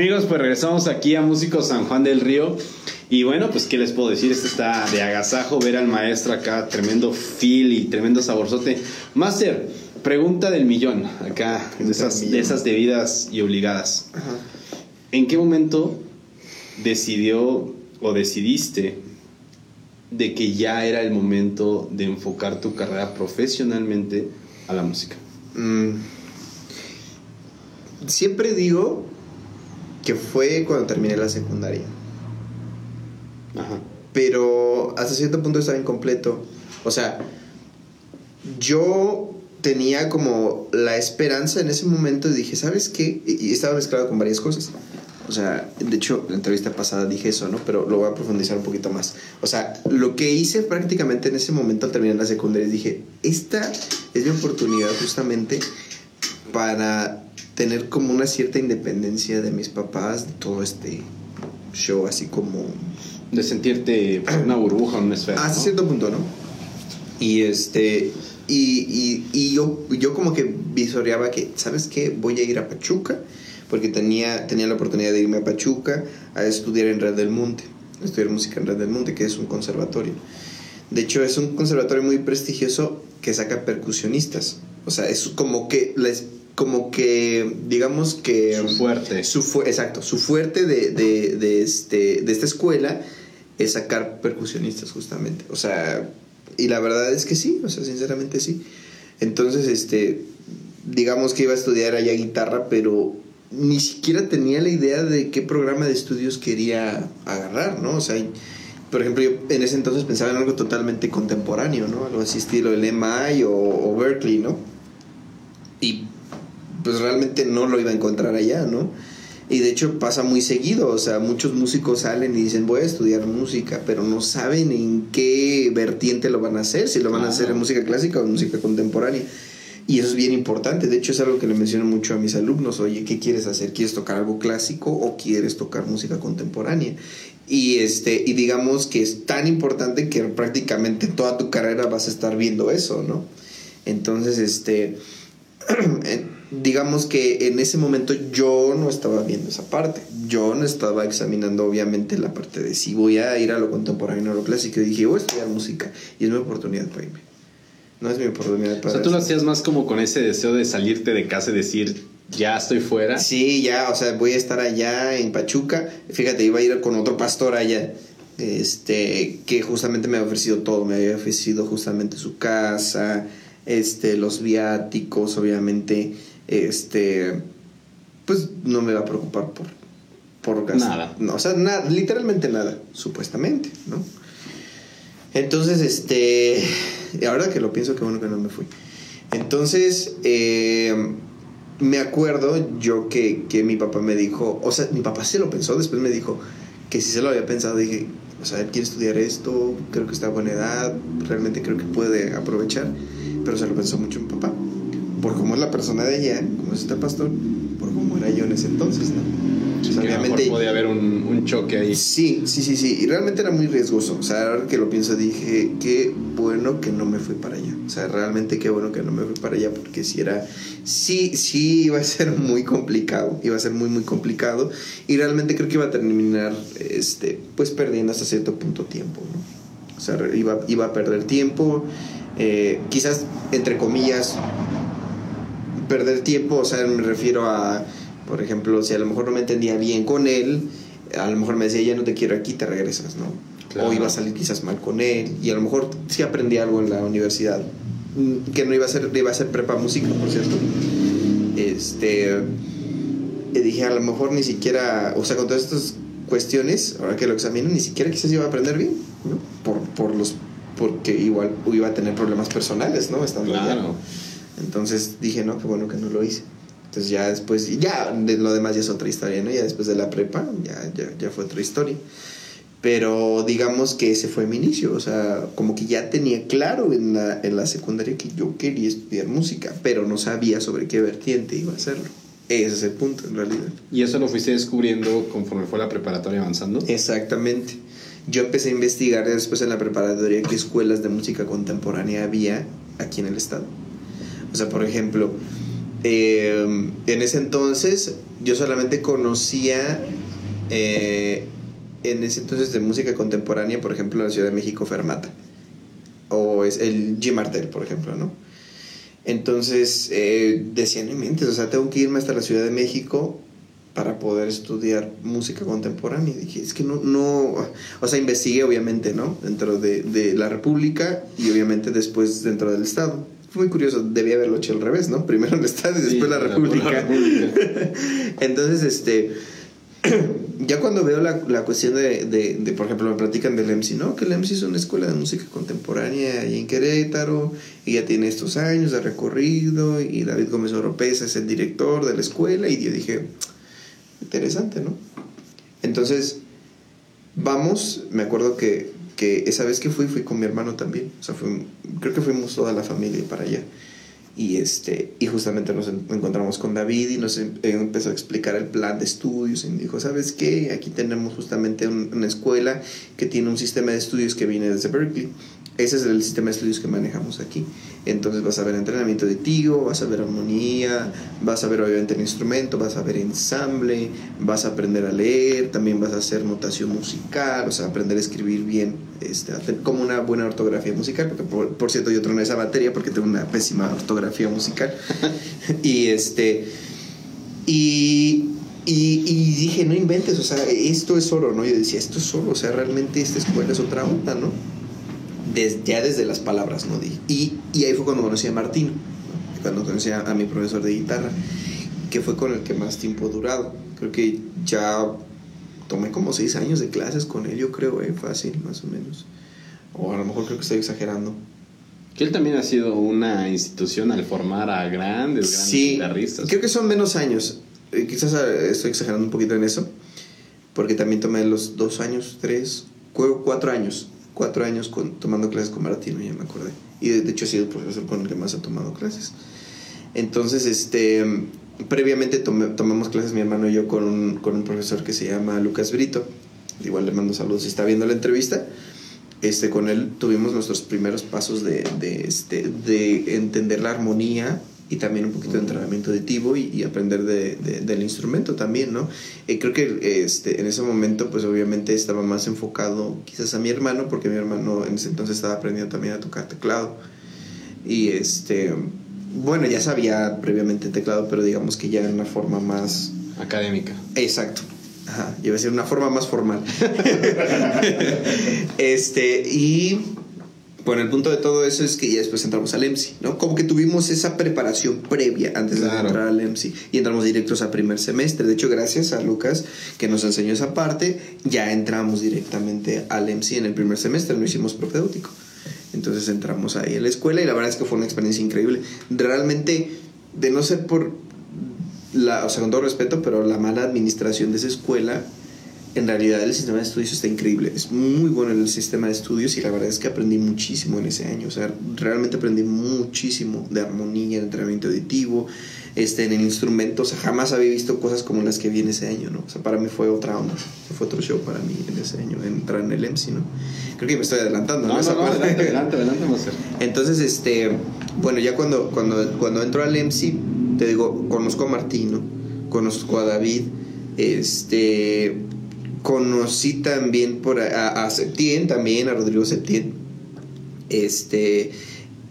Amigos, pues regresamos aquí a Músicos San Juan del Río. Y bueno, pues qué les puedo decir, este está de agasajo ver al maestro acá, tremendo feel y tremendo saborzote. Master, pregunta del millón, acá, de esas, de esas debidas y obligadas. Ajá. ¿En qué momento decidió o decidiste de que ya era el momento de enfocar tu carrera profesionalmente a la música? Mm. Siempre digo que fue cuando terminé la secundaria. Ajá. pero hasta cierto punto estaba incompleto. O sea, yo tenía como la esperanza en ese momento y dije, ¿sabes qué? Y, y estaba mezclado con varias cosas. O sea, de hecho, en la entrevista pasada dije eso, ¿no? Pero lo voy a profundizar un poquito más. O sea, lo que hice prácticamente en ese momento al terminar la secundaria, dije, esta es mi oportunidad justamente para tener como una cierta independencia de mis papás, de todo este show, así como De sentirte una burbuja, una esfera. hasta ¿no? cierto punto, ¿no? Y este. Y, y, y yo, yo como que visoreaba que, ¿sabes qué? Voy a ir a Pachuca, porque tenía, tenía la oportunidad de irme a Pachuca a estudiar en Red del Monte, a estudiar música en Red del Monte, que es un conservatorio. De hecho, es un conservatorio muy prestigioso que saca percusionistas. O sea, es como que, les, como que, digamos que... Su fuerte. Su fu- exacto, su fuerte de, de, de este, de esta escuela es sacar percusionistas justamente. O sea, y la verdad es que sí, o sea, sinceramente sí. Entonces, este, digamos que iba a estudiar allá guitarra, pero ni siquiera tenía la idea de qué programa de estudios quería agarrar, ¿no? O sea, por ejemplo, yo en ese entonces pensaba en algo totalmente contemporáneo, ¿no? Algo así estilo el MI o, o Berkeley, ¿no? Y pues realmente no lo iba a encontrar allá, ¿no? Y de hecho pasa muy seguido, o sea, muchos músicos salen y dicen voy a estudiar música, pero no saben en qué vertiente lo van a hacer, si lo van a hacer en música clásica o en música contemporánea. Y eso es bien importante, de hecho es algo que le menciono mucho a mis alumnos, oye, ¿qué quieres hacer? ¿Quieres tocar algo clásico o quieres tocar música contemporánea? Y, este, y digamos que es tan importante que prácticamente toda tu carrera vas a estar viendo eso, ¿no? Entonces, este, *clears throat* digamos que en ese momento yo no estaba viendo esa parte. Yo no estaba examinando obviamente la parte de si voy a ir a lo contemporáneo o lo clásico. Y dije, voy a estudiar música y es mi oportunidad para irme. No es mi oportunidad O para... sea, tú lo hacías más como con ese deseo de salirte de casa y decir, ya estoy fuera. Sí, ya, o sea, voy a estar allá en Pachuca. Fíjate, iba a ir con otro pastor allá. este, que justamente me había ofrecido todo, me había ofrecido justamente su casa, este, los viáticos, obviamente, este, pues no me va a preocupar por, por gastar. Nada. No, o sea, nada, literalmente nada, supuestamente, ¿no? Entonces, este, ahora que lo pienso, qué bueno que no me fui. Entonces, eh, me acuerdo yo que, que mi papá me dijo, o sea, mi papá se lo pensó, después me dijo que si se lo había pensado, dije, o sea, él quiere estudiar esto, creo que está a buena edad, realmente creo que puede aprovechar, pero se lo pensó mucho mi papá, por cómo es la persona de ella, como es este pastor, por cómo era yo en ese entonces, ¿no? Sí, O sea, que a lo mejor podía haber un, un choque ahí. Sí, sí, sí, sí. Y realmente era muy riesgoso. O sea, ahora que lo pienso, dije, qué bueno que no me fui para allá. O sea, realmente qué bueno que no me fui para allá porque si era, sí, sí iba a ser muy complicado. Iba a ser muy, muy complicado. Y realmente creo que iba a terminar, este, pues perdiendo hasta cierto punto tiempo, ¿no? O sea, iba, iba a perder tiempo. eh, quizás, entre comillas, perder tiempo, o sea, me refiero a, por ejemplo, si a lo mejor no me entendía bien con él, a lo mejor me decía, ya no te quiero aquí, te regresas, ¿no? Claro. O iba a salir quizás mal con él, y a lo mejor sí aprendí algo en la universidad, mm, que no iba a ser, iba a ser prepa música, por cierto. Este, y dije, a lo mejor ni siquiera, o sea, con todas estas cuestiones, ahora que lo examino, ni siquiera quizás iba a aprender bien, ¿no? Por, por los, porque igual iba a tener problemas personales, ¿no? Estando allá. Entonces dije, no, qué bueno que no lo hice. Entonces ya después, ya de lo demás ya es otra historia, ¿no? Ya después de la prepa, ya, ya, ya fue otra historia. Pero digamos que ese fue mi inicio, o sea, como que ya tenía claro en la, en la secundaria que yo quería estudiar música, pero no sabía sobre qué vertiente iba a hacerlo. Ese es el punto, en realidad. ¿Y eso lo fuiste descubriendo conforme fue la preparatoria avanzando? Exactamente. Yo empecé a investigar después en la preparatoria qué escuelas de música contemporánea había aquí en el estado. O sea, por ejemplo, eh, en ese entonces yo solamente conocía, eh, en ese entonces de música contemporánea, por ejemplo, la Ciudad de México, Fermata. O es el G. Martel, por ejemplo, ¿no? Entonces eh, decían en mente, o sea, tengo que irme hasta la Ciudad de México para poder estudiar música contemporánea. Dije, es que no, no, o sea, investigué obviamente, ¿no? Dentro de, de la República y obviamente después dentro del Estado. Fue muy curioso, debía haberlo hecho al revés, ¿no? *laughs* Primero el Estado y después Sí, la- República. la República. *laughs* Entonces, este, *clears throat* ya cuando veo la, la cuestión de, de, de, por ejemplo, me platican del EMSI, ¿no? Que el EMSI es una escuela de música contemporánea ahí en Querétaro, y ya tiene estos años de recorrido, y David Gómez Oropesa es el director de la escuela, y yo dije, interesante, ¿no? Entonces, vamos, me acuerdo que, que esa vez que fui, fui con mi hermano también, o sea, creo que fuimos toda la familia para allá. Y, este, y justamente nos en- encontramos con David y nos em- empezó a explicar el plan de estudios. Y dijo, ¿sabes qué? Aquí tenemos justamente un- una escuela que tiene un sistema de estudios que viene desde Berkeley. Ese es el sistema de estudios que manejamos aquí. Entonces vas a ver entrenamiento de tío, vas a ver armonía, vas a ver obviamente el instrumento, vas a ver ensamble, vas a aprender a leer, también vas a hacer notación musical, o sea, aprender a escribir bien, este, hacer como una buena ortografía musical, porque por, por cierto yo troné esa materia porque tengo una pésima ortografía musical. *laughs* y este, y, y, y dije, no inventes, o sea, esto es oro, ¿no? Yo decía, esto es oro, o sea, realmente esta escuela es otra onda, ¿no? Des- ya desde las palabras, ¿no? Y, y ahí fue cuando conocí a Martino, ¿no? cuando conocí a, a mi profesor de guitarra, que fue con el que más tiempo he durado. Creo que ya tomé como seis años de clases con él, yo creo, ¿eh? Fácil, más o menos. O a lo mejor creo que estoy exagerando. Que él también ha sido una institución al formar a grandes, grandes Sí, guitarristas. creo que son menos años. Eh, quizás eh, estoy exagerando un poquito en eso, porque también tomé los dos años, tres, cu- cuatro años, cuatro años con, tomando clases con Martino, ya me acordé. Y de, de hecho ha sido el profesor con el que más ha tomado clases. Entonces, este, previamente tomamos clases mi hermano y yo con un, con un profesor que se llama Lucas Brito. Igual le mando saludos si está viendo la entrevista. Este, con él tuvimos nuestros primeros pasos de, de, este, de entender la armonía y también un poquito de entrenamiento auditivo y, y aprender de, de- del instrumento también, ¿no? Eh, creo que este, en ese momento, pues obviamente estaba más enfocado quizás a mi hermano, porque mi hermano en ese entonces estaba aprendiendo también a tocar teclado. Y este, bueno, ya sabía previamente teclado, pero digamos que ya en una forma más Académica. Exacto. Ajá, iba a decir una forma más formal. *laughs* este, y bueno, el punto de todo eso es que ya después entramos al EMSI, ¿no? Como que tuvimos esa preparación previa antes de entrar al EMSI y entramos directos a primer semestre. De hecho, gracias a Lucas que nos enseñó esa parte, ya entramos directamente al EMSI en el primer semestre, no hicimos propedéutico. Entonces entramos ahí en la escuela y la verdad es que fue una experiencia increíble. Realmente, de no ser por la, o sea, con todo respeto, pero la mala administración de esa escuela, en realidad el sistema de estudios está increíble. Es muy bueno el sistema de estudios y la verdad es que aprendí muchísimo en ese año. O sea, realmente aprendí muchísimo de armonía, de entrenamiento auditivo, este, en el instrumento. O sea, jamás había visto cosas como las que vi en ese año, ¿no? O sea, para mí fue otra onda. Fue otro show para mí en ese año, entrar en el EMSI, ¿no? Creo que me estoy adelantando, ¿no? No, Esa no, no, parte. adelante, *laughs* adelante, adelante. Entonces, este, bueno, ya cuando, cuando, cuando entro al EMSI, te digo, conozco a Martino, conozco a David, este, conocí también por a, a, también a Rodrigo Septién, este,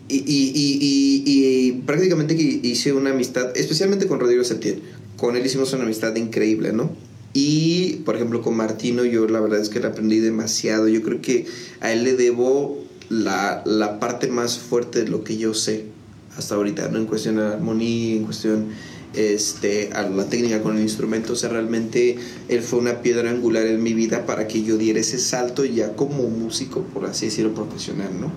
y, y, y, y- prácticamente hice una amistad, especialmente con Rodrigo Septién, con él hicimos una amistad increíble, ¿no? Y, por ejemplo, con Martino yo la verdad es que le aprendí demasiado, yo creo que a él le debo la, la parte más fuerte de lo que yo sé hasta ahorita, ¿no? En cuestión de armonía, en cuestión este, a la técnica con el instrumento, o sea, realmente él fue una piedra angular en mi vida para que yo diera ese salto ya como músico, por así decirlo, profesional, ¿no?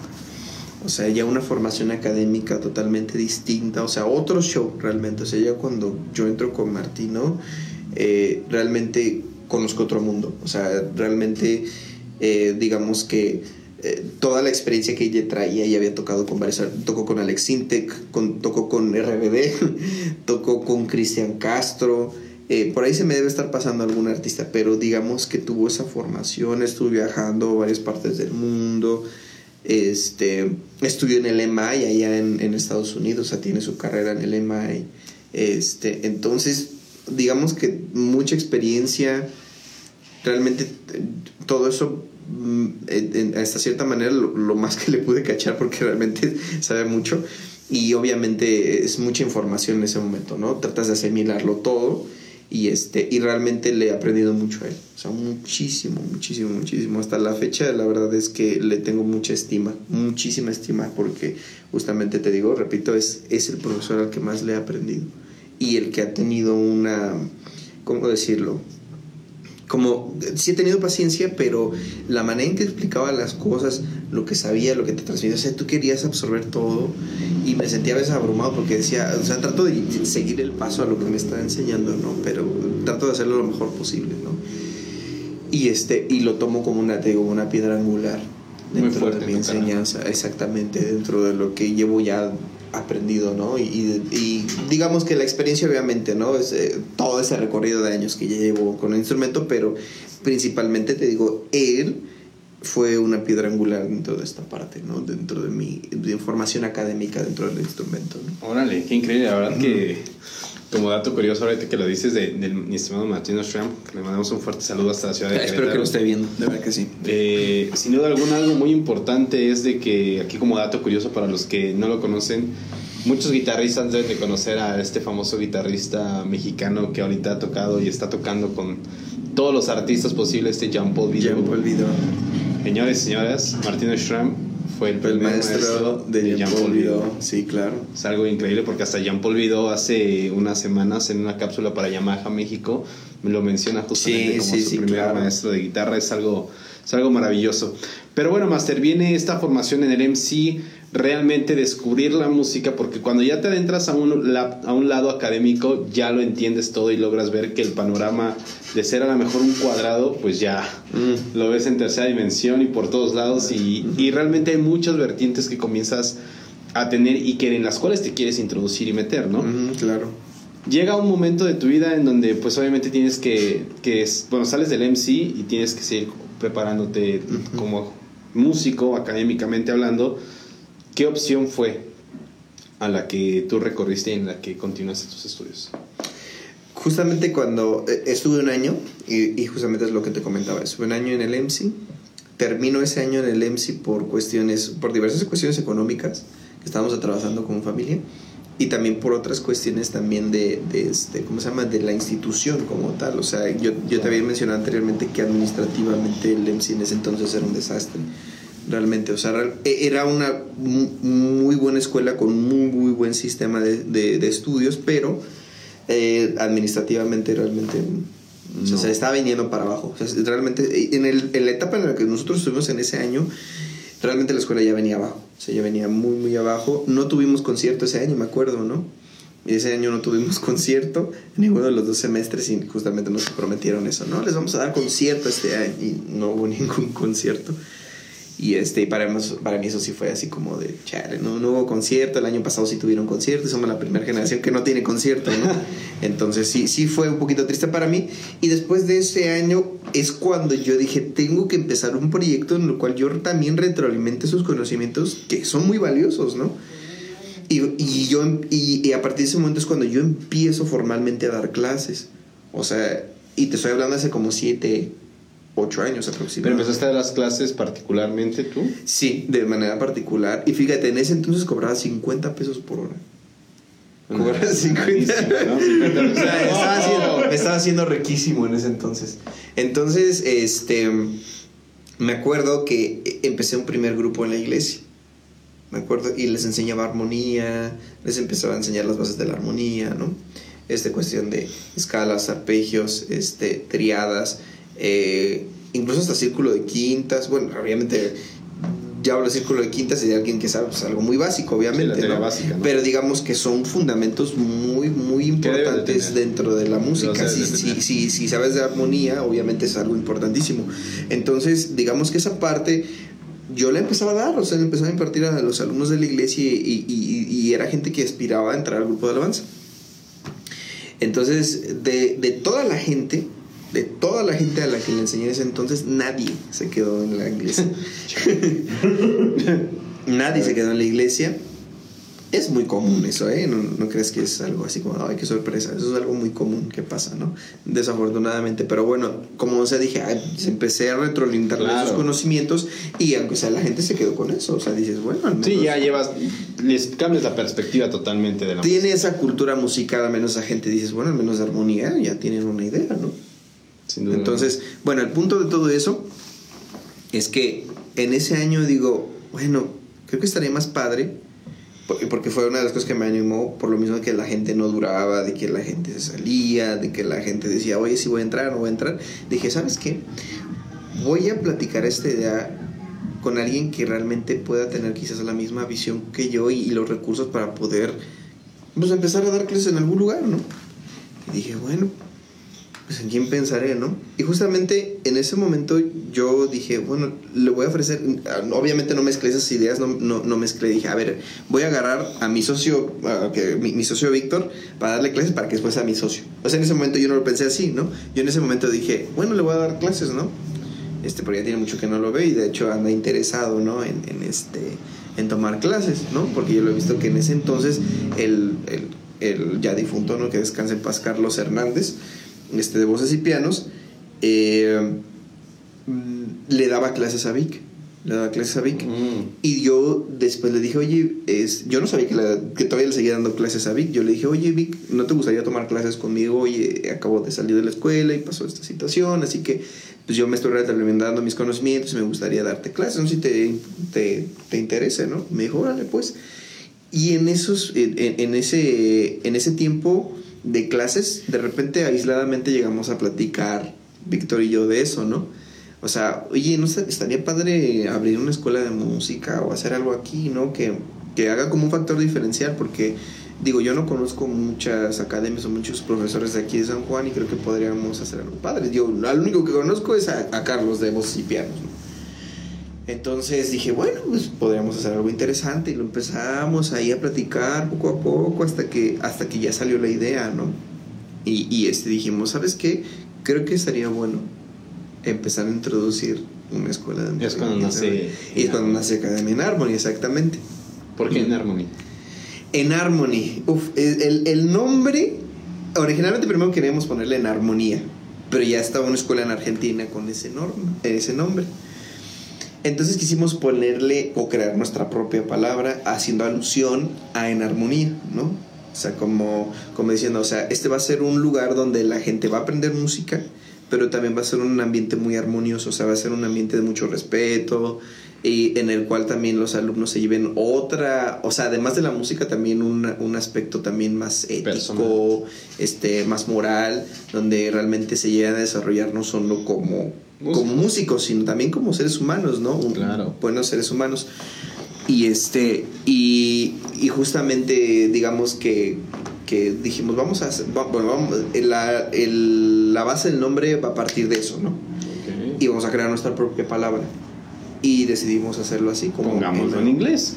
O sea, ya una formación académica totalmente distinta, o sea, otro show realmente, o sea, ya cuando yo entro con Martino, eh, realmente conozco otro mundo, o sea, realmente eh, digamos que toda la experiencia que ella traía y había tocado con tocó con Alex con, tocó con RBD, *laughs* tocó con Cristian Castro, eh, por ahí se me debe estar pasando algún artista, pero digamos que tuvo esa formación, estuvo viajando a varias partes del mundo, este, estudió en el MI allá en, Estados Unidos, o sea, tiene su carrera en el MI, este, entonces, digamos que mucha experiencia, realmente eh, todo eso en- en- hasta cierta manera lo, lo más que le pude cachar porque realmente *laughs* sabe mucho y obviamente es mucha información en ese momento, ¿no? Tratas de asimilarlo todo y este y realmente le he aprendido mucho a él, o sea, muchísimo, muchísimo, muchísimo. Hasta la fecha la verdad es que le tengo mucha estima, muchísima estima porque justamente te digo, repito, es, es el profesor al que más le he aprendido y el que ha tenido una, ¿cómo decirlo? Como sí he tenido paciencia, pero la manera en que explicaba las cosas, lo que sabía, lo que te transmitía, o sea, tú querías absorber todo y me sentía a veces abrumado porque decía, o sea, trato de seguir el paso a lo que me está enseñando, ¿no? Pero trato de hacerlo lo mejor posible, ¿no? Y este y lo tomo como una te digo, una piedra angular Muy dentro fuerte de mi enseñanza, exactamente, dentro de lo que llevo ya aprendido, ¿no? Y, digamos que la experiencia obviamente, ¿no? Es eh, todo ese recorrido de años que ya llevo con el instrumento, pero principalmente te digo, él fue una piedra angular dentro de esta parte, ¿no? Dentro de mi de formación académica dentro del instrumento, ¿no? Órale, qué increíble, la verdad que como dato curioso ahorita que lo dices de, del mi estimado Martino Schramm, que le mandamos un fuerte saludo hasta la ciudad de Espero que lo esté viendo, de verdad que sí. Eh, sin duda alguna, algo muy importante es de que, aquí como dato curioso para los que no lo conocen, muchos guitarristas deben de conocer a este famoso guitarrista mexicano que ahorita ha tocado y está tocando con todos los artistas posibles, este Jean Paul Ya Vidal. me olvidó. Señores y señoras, Martino Schramm fue el, maestro de Jean Paul. Sí, claro. Es algo increíble porque hasta Jean Paul hace unas semanas en una cápsula para Yamaha México me lo menciona justamente Sí, como sí, su sí, primer claro. maestro de guitarra. Es algo, es algo maravilloso. Pero bueno, Master, viene esta formación en el MC, realmente descubrir la música, porque cuando ya te adentras a un, a un lado académico, ya lo entiendes todo y logras ver que el panorama de ser a lo mejor un cuadrado, pues ya Mm. lo ves en tercera dimensión y por todos lados y, y realmente hay muchas vertientes que comienzas a tener y que en las cuales te quieres introducir y meter, ¿no? Claro. Llega un momento de tu vida en donde pues obviamente tienes que, que es- bueno, sales del MC y tienes que seguir preparándote como músico, académicamente hablando. ¿Qué opción fue a la que tú recorriste y en la que continuaste tus estudios? Justamente cuando eh, estuve un año, y, y justamente es lo que te comentaba, estuve un año en el EMSI, termino ese año en el EMSI por cuestiones, por diversas cuestiones económicas, que estábamos atravesando como familia, y también por otras cuestiones también de, de este, ¿cómo se llama? De la institución como tal. O sea, yo, yo te había mencionado anteriormente que administrativamente el MC en ese entonces era un desastre. Realmente, o sea, e- era una mu- muy buena escuela con muy, muy buen sistema de, de- de estudios, pero eh, administrativamente realmente o sea, No. se estaba viniendo para abajo. O sea, realmente, eh, en, el, en la etapa en la que nosotros estuvimos en ese año, realmente la escuela ya venía abajo. O sea, ya venía muy, muy abajo. No tuvimos concierto ese año, me acuerdo, ¿no? Ese año no tuvimos *laughs* concierto en ninguno de los dos semestres y justamente nos prometieron eso, ¿no? Les vamos a dar concierto este año y no hubo *laughs* ningún concierto. Y este, para, mí- para mí eso sí fue así como de, chale, no, no hubo concierto, el año pasado sí tuvieron concierto, somos la primera generación que no tiene concierto, ¿no? *laughs* Entonces sí, sí fue un poquito triste para mí. Y después de ese año es cuando yo dije, tengo que empezar un proyecto en el cual yo también retroalimente esos conocimientos que son muy valiosos, ¿no? Y, y yo, y, y a partir de ese momento es cuando yo empiezo formalmente a dar clases. O sea, y te estoy hablando hace como siete, ocho años Pero aproximadamente. empezaste a dar las clases particularmente tú. Sí, de manera particular. Y fíjate, en ese entonces cobraba 50 pesos por hora. Cobraba 50. Buenísimo, ¿no? 50 *laughs* O sea, estaba haciendo, me estaba haciendo riquísimo en ese entonces. Entonces, este, me acuerdo que empecé un primer grupo en la iglesia. Me acuerdo, y les enseñaba armonía, les empezaba a enseñar las bases de la armonía, ¿no? Este, cuestión de escalas, arpegios, este, triadas, eh, incluso hasta círculo de quintas. Bueno, obviamente ya hablo de círculo de quintas y de alguien que sabe pues, algo muy básico, obviamente. Sí, la ¿no? básica, ¿no? Pero digamos que son fundamentos muy, muy de importantes dentro de la música. Si, si, si, si sabes de armonía, obviamente es algo importantísimo. Entonces, digamos que esa parte yo la empezaba a dar, o sea, la empezaba a impartir a los alumnos de la iglesia y, y- y- y era gente que aspiraba a entrar al grupo de alabanza. Entonces, de, de toda la gente, de toda la gente a la que le enseñé en ese entonces, nadie se quedó en la iglesia. *laughs* nadie se quedó en la iglesia. Es muy común eso, ¿eh? No, no crees que es algo así como, ay, qué sorpresa. Eso es algo muy común que pasa, ¿no? Desafortunadamente. Pero bueno, como o sea, dije, ay, pues empecé a retroalimentar Claro. esos conocimientos y aunque sea la gente se quedó con eso. O sea, dices, bueno, al menos Sí, ya llevas, les cambias la perspectiva totalmente de la tiene esa cultura musical, al menos esa gente dices, bueno, al menos de armonía ya tienen una idea, ¿no? Sin duda. Entonces, bueno, el punto de todo eso es que en ese año digo, bueno, creo que estaría más padre, por- porque fue una de las cosas que me animó, por lo mismo que la gente no duraba, de que la gente se salía, de que la gente decía, oye, si voy a entrar, no voy a entrar. Dije, ¿sabes qué? Voy a platicar esta idea con alguien que realmente pueda tener quizás la misma visión que yo y, y los recursos para poder pues, empezar a dar clases en algún lugar, ¿no? Y dije, bueno, pues en quién pensaré, ¿no? Y justamente en ese momento yo dije, bueno, le voy a ofrecer, obviamente no mezclé esas ideas, no, no, no mezclé, dije, a ver, voy a agarrar a mi socio, a que, mi, mi socio Víctor, para darle clases para que después sea mi socio. O sea, en ese momento yo no lo pensé así, ¿no? Yo en ese momento dije, bueno, le voy a dar clases, ¿no? Este, porque ya tiene mucho que no lo veo y de hecho anda interesado, ¿no? En, en este, en tomar clases, ¿no? Porque yo lo he visto que en ese entonces el, el, el ya difunto, ¿no? Que descanse en paz Carlos Hernández, este, de voces y pianos, eh, mm, le daba clases a Vic. Le daba clases a Vic. Mm. Y yo después le dije, oye, es, yo no sabía que, la- que todavía le seguía dando clases a Vic. Yo le dije, oye, Vic, ¿no te gustaría tomar clases conmigo? Oye, acabo de salir de la escuela y pasó esta situación, así que pues yo me estoy retroalimentando mis conocimientos y me gustaría darte clases, no sé si te, te, te interesa, ¿no? Me dijo, órale, pues. Y en, esos, en ese, en ese tiempo de clases, de repente aisladamente llegamos a platicar, Víctor y yo, de eso, ¿no? O sea, oye, ¿no estaría padre abrir una escuela de música o hacer algo aquí, ¿no? Que, que haga como un factor diferencial, porque digo, yo no conozco muchas academias o muchos profesores de aquí de San Juan y creo que podríamos hacer algo padre. Yo, al único que conozco es a, a Carlos de voces y pianos, ¿no? Entonces dije, bueno, pues podríamos hacer algo interesante y lo empezamos ahí a platicar poco a poco hasta que, hasta que ya salió la idea, ¿no? Y, y este dijimos, ¿sabes qué? Creo que estaría bueno empezar a introducir una escuela de Es cuando música. nace Y es cuando nace Academia en Harmony, exactamente. ¿Por qué en Harmony? En Harmony, uf, el, el- el nombre, originalmente primero queríamos ponerle en Armonía, pero ya estaba una escuela en Argentina con ese, norma, ese nombre. Entonces quisimos ponerle o crear nuestra propia palabra haciendo alusión a en armonía, ¿no? O sea, como, como diciendo, o sea, este va a ser un lugar donde la gente va a aprender música, pero también va a ser un ambiente muy armonioso, o sea, va a ser un ambiente de mucho respeto y en el cual también los alumnos se lleven otra, o sea, además de la música también un, un aspecto también más ético, Personal. este, más moral, donde realmente se llegan a desarrollar no solo como, Músicos. como músicos, sino también como seres humanos, ¿no? Claro. Buenos seres humanos. Y este, y, y justamente digamos que, que dijimos, vamos a hacer, bueno, vamos, la, el- la base del nombre va a partir de eso, ¿no? Ok. Y vamos a crear nuestra propia palabra. Y decidimos hacerlo así, como Pongámoslo en inglés.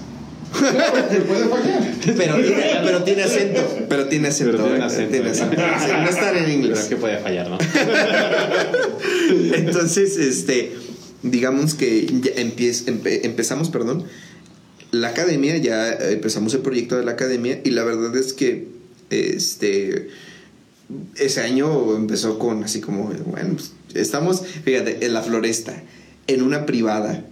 Puede fallar. *laughs* Pero tiene, pero tiene acento. Pero tiene acento. Pero tiene ¿eh? acento, Tiene ¿eh? acento. Sí, No está en inglés. Pero que puede fallar, ¿no? *laughs* Entonces, este, digamos que ya empezamos, perdón, la academia, ya empezamos el proyecto de la academia y la verdad es que, este, ese año empezó con así como, bueno, pues, estamos, fíjate, en la floresta, en una privada,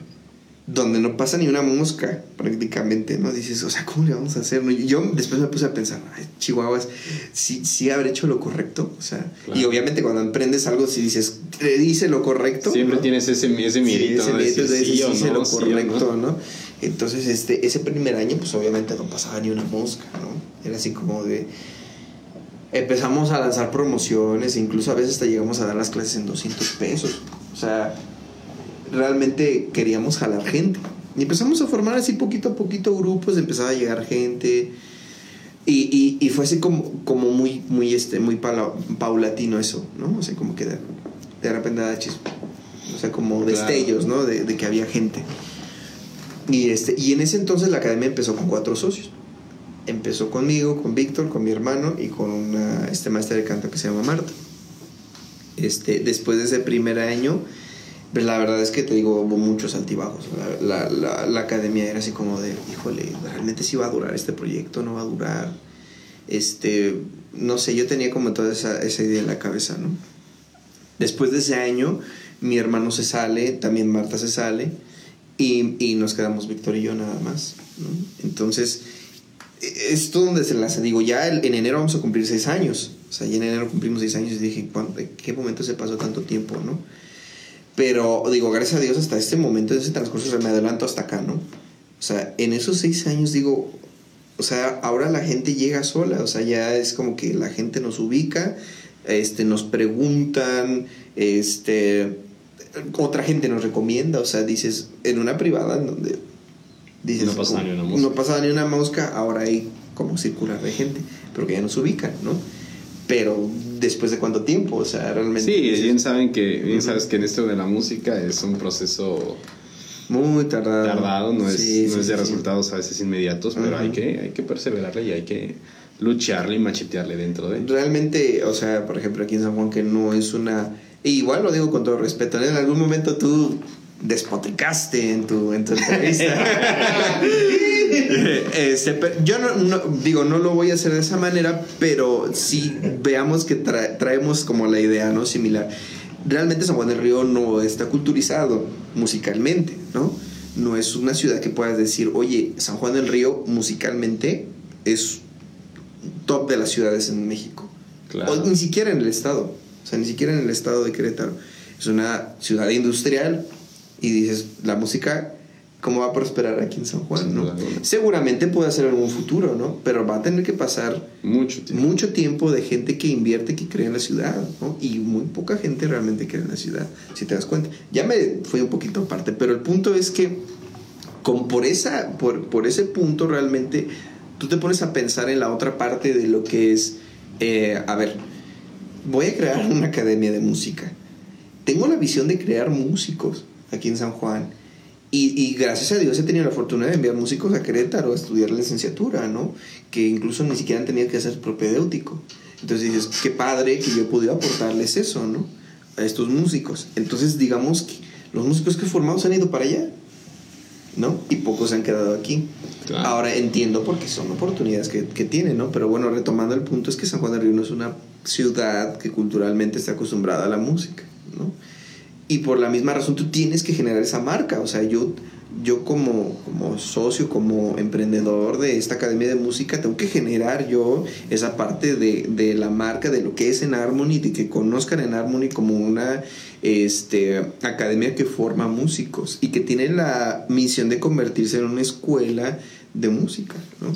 donde no pasa ni una mosca prácticamente, ¿no? Dices, o sea, ¿cómo le vamos a hacer? no? Yo después me puse a pensar, ay, chihuahuas, sí, sí habré hecho lo correcto, o sea, y obviamente cuando emprendes algo, si dices, "Eh, hice lo correcto, Siempre ¿no? tienes ese, ese Sí, miedito, ese ¿no? De miedito decir de decir, sí sí no, lo sí correcto, no. ¿no? Entonces, este, ese primer año, pues obviamente no pasaba ni una mosca, ¿no? Era así como de... Empezamos a lanzar promociones, incluso a veces hasta llegamos a dar las clases en 200 pesos. O sea, realmente queríamos jalar gente. Y empezamos a formar así poquito a poquito grupos, empezaba a llegar gente. Y, y, y fue así como, como muy, muy, este, muy pala- paulatino eso, ¿no? O sea, como que de, de repente da chispa. O sea, como Claro. destellos, ¿no? De, de que había gente. Y, este, y en ese entonces la academia empezó con cuatro socios. Empezó conmigo, con Víctor, con mi hermano y con una este, maestra de canto que se llama Marta. Este, después de ese primer año, pues la verdad es que te digo, hubo muchos altibajos. La, la, la, la academia era así como de, híjole, ¿realmente sí va a durar este proyecto? ¿No va a durar? Este, no sé, yo tenía como toda esa, esa idea en la cabeza, ¿no? Después de ese año, mi hermano se sale, también Marta se sale, y, y nos quedamos Víctor y yo nada más, ¿no? Entonces, e- esto donde se enlaza, digo, ya el- en enero vamos a cumplir seis años, o sea, ya en enero cumplimos seis años y dije, ¿cuándo- ¿en qué momento se pasó tanto tiempo, no? Pero digo, gracias a Dios hasta este momento, en ese transcurso, se me adelanto hasta acá, ¿no? O sea, en esos seis años digo, o sea, ahora la gente llega sola, o sea, ya es como que la gente nos ubica, este, nos preguntan, este, otra gente nos recomienda, o sea, dices, en una privada en donde dices, No pasaba ni una mosca. No pasaba ni una mosca, ahora hay como circular de gente, pero que ya nos ubican, ¿no? Pero después de cuánto tiempo, o sea, realmente... Sí, dices, bien saben que, bien sabes que en esto de la música es un proceso Muy tardado. tardado, no es, Sí, no sí, es de sí. resultados a veces inmediatos, pero hay que, hay que perseverarle y hay que lucharle y machetearle dentro de. Realmente, o sea, por ejemplo, aquí en San Juan, que no es una. e igual lo digo con todo respeto, en algún momento tú despotricaste en tu, en tu entrevista. *laughs* *laughs* *laughs* Este, pero yo no, no- digo, no lo voy a hacer de esa manera, pero sí veamos que tra- traemos como la idea, ¿no? Similar. Realmente San Juan del Río no está culturizado musicalmente, ¿no? No es una ciudad que puedas decir, oye, San Juan del Río musicalmente es top de las ciudades en México. Claro. O ni siquiera en el estado. O sea, ni siquiera en el estado de Querétaro. Es una ciudad industrial y dices, la música, ¿cómo va a prosperar aquí en San Juan? ¿no? Seguramente puede ser algún futuro, ¿no? Pero va a tener que pasar Mucho tiempo. mucho tiempo de gente que invierte, que cree en la ciudad, ¿no? Y muy poca gente realmente cree en la ciudad, si te das cuenta. Ya me fui un poquito aparte, pero el punto es que con, por, esa, por, por ese punto realmente tú te pones a pensar en la otra parte de lo que es, eh, a ver, voy a crear una academia de música. Tengo la visión de crear músicos aquí en San Juan. Y, y gracias a Dios he tenido la fortuna de enviar músicos a Querétaro a estudiar licenciatura, ¿no? Que incluso ni siquiera han tenido que hacer propedéutico. Entonces dices, qué padre que yo he podido aportarles eso, ¿no? A estos músicos. Entonces digamos que los músicos que se han ido para allá, ¿no? Y pocos se han quedado aquí. Claro. Ahora entiendo porque son oportunidades que, que tienen, ¿no? Pero bueno, retomando el punto, es que San Juan del Río no es una ciudad que culturalmente está acostumbrada a la música, ¿no? Y por la misma razón tú tienes que generar esa marca. O sea, yo, yo como, como socio, como emprendedor de esta academia de música, tengo que generar yo esa parte de, de la marca, de lo que es en Harmony, de que conozcan en Harmony como una este, academia que forma músicos y que tiene la misión de convertirse en una escuela de música. ¿no?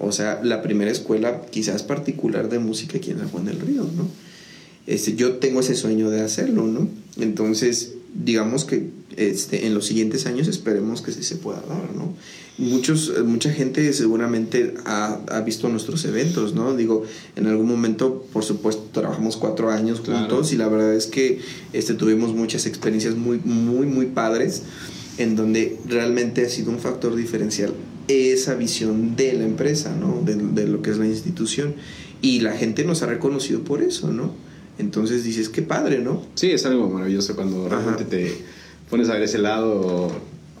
O sea, la primera escuela quizás particular de música aquí en San Juan del Río, ¿no? Este, yo tengo ese sueño de hacerlo, ¿no? Entonces, digamos que este, en los siguientes años esperemos que sí se pueda dar, ¿no? Muchos, mucha gente seguramente ha, ha visto nuestros eventos, ¿no? Digo, en algún momento, por supuesto, trabajamos cuatro años juntos Claro. y la verdad es que este, tuvimos muchas experiencias muy, muy, muy padres en donde realmente ha sido un factor diferencial esa visión de la empresa, ¿no? De, de lo que es la institución. Y la gente nos ha reconocido por eso, ¿no? Entonces dices, qué padre, ¿no? Sí, es algo maravilloso cuando Ajá. realmente te pones a ver ese lado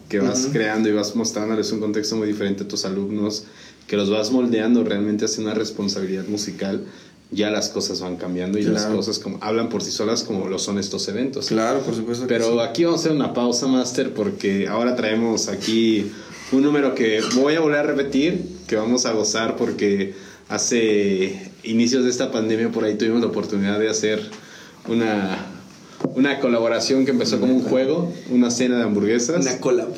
que vas creando y vas mostrándoles un contexto muy diferente a tus alumnos, que los vas moldeando realmente hacia una responsabilidad musical, ya las cosas van cambiando y las cosas como hablan por sí solas como lo son estos eventos. Claro, por supuesto. Pero sí. aquí vamos a hacer una pausa, Master, porque ahora traemos aquí un número que voy a volver a repetir, que vamos a gozar porque hace inicios de esta pandemia por ahí tuvimos la oportunidad de hacer una, una colaboración que empezó como un juego, una cena de hamburguesas. Una collab.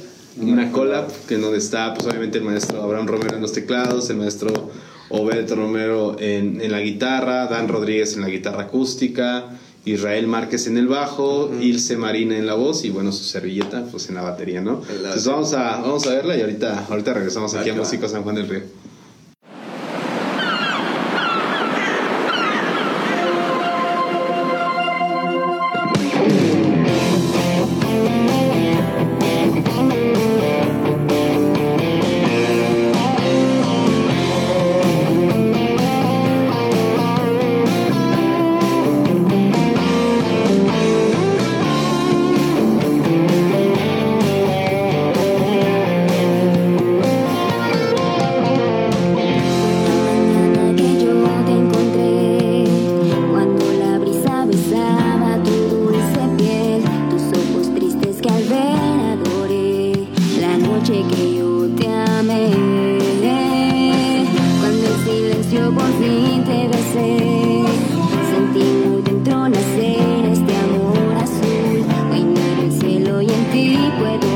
Una collab que en donde está pues obviamente el maestro Abraham Romero en los teclados, el maestro Obed Romero en, en la guitarra, Dan Rodríguez en la guitarra acústica, Israel Márquez en el bajo, Ilse Marina en la voz y bueno su servilleta pues en la batería, ¿no? Entonces vamos a, vamos a verla y ahorita, ahorita regresamos aquí a Acá. Música San Juan del Río. Ti puedo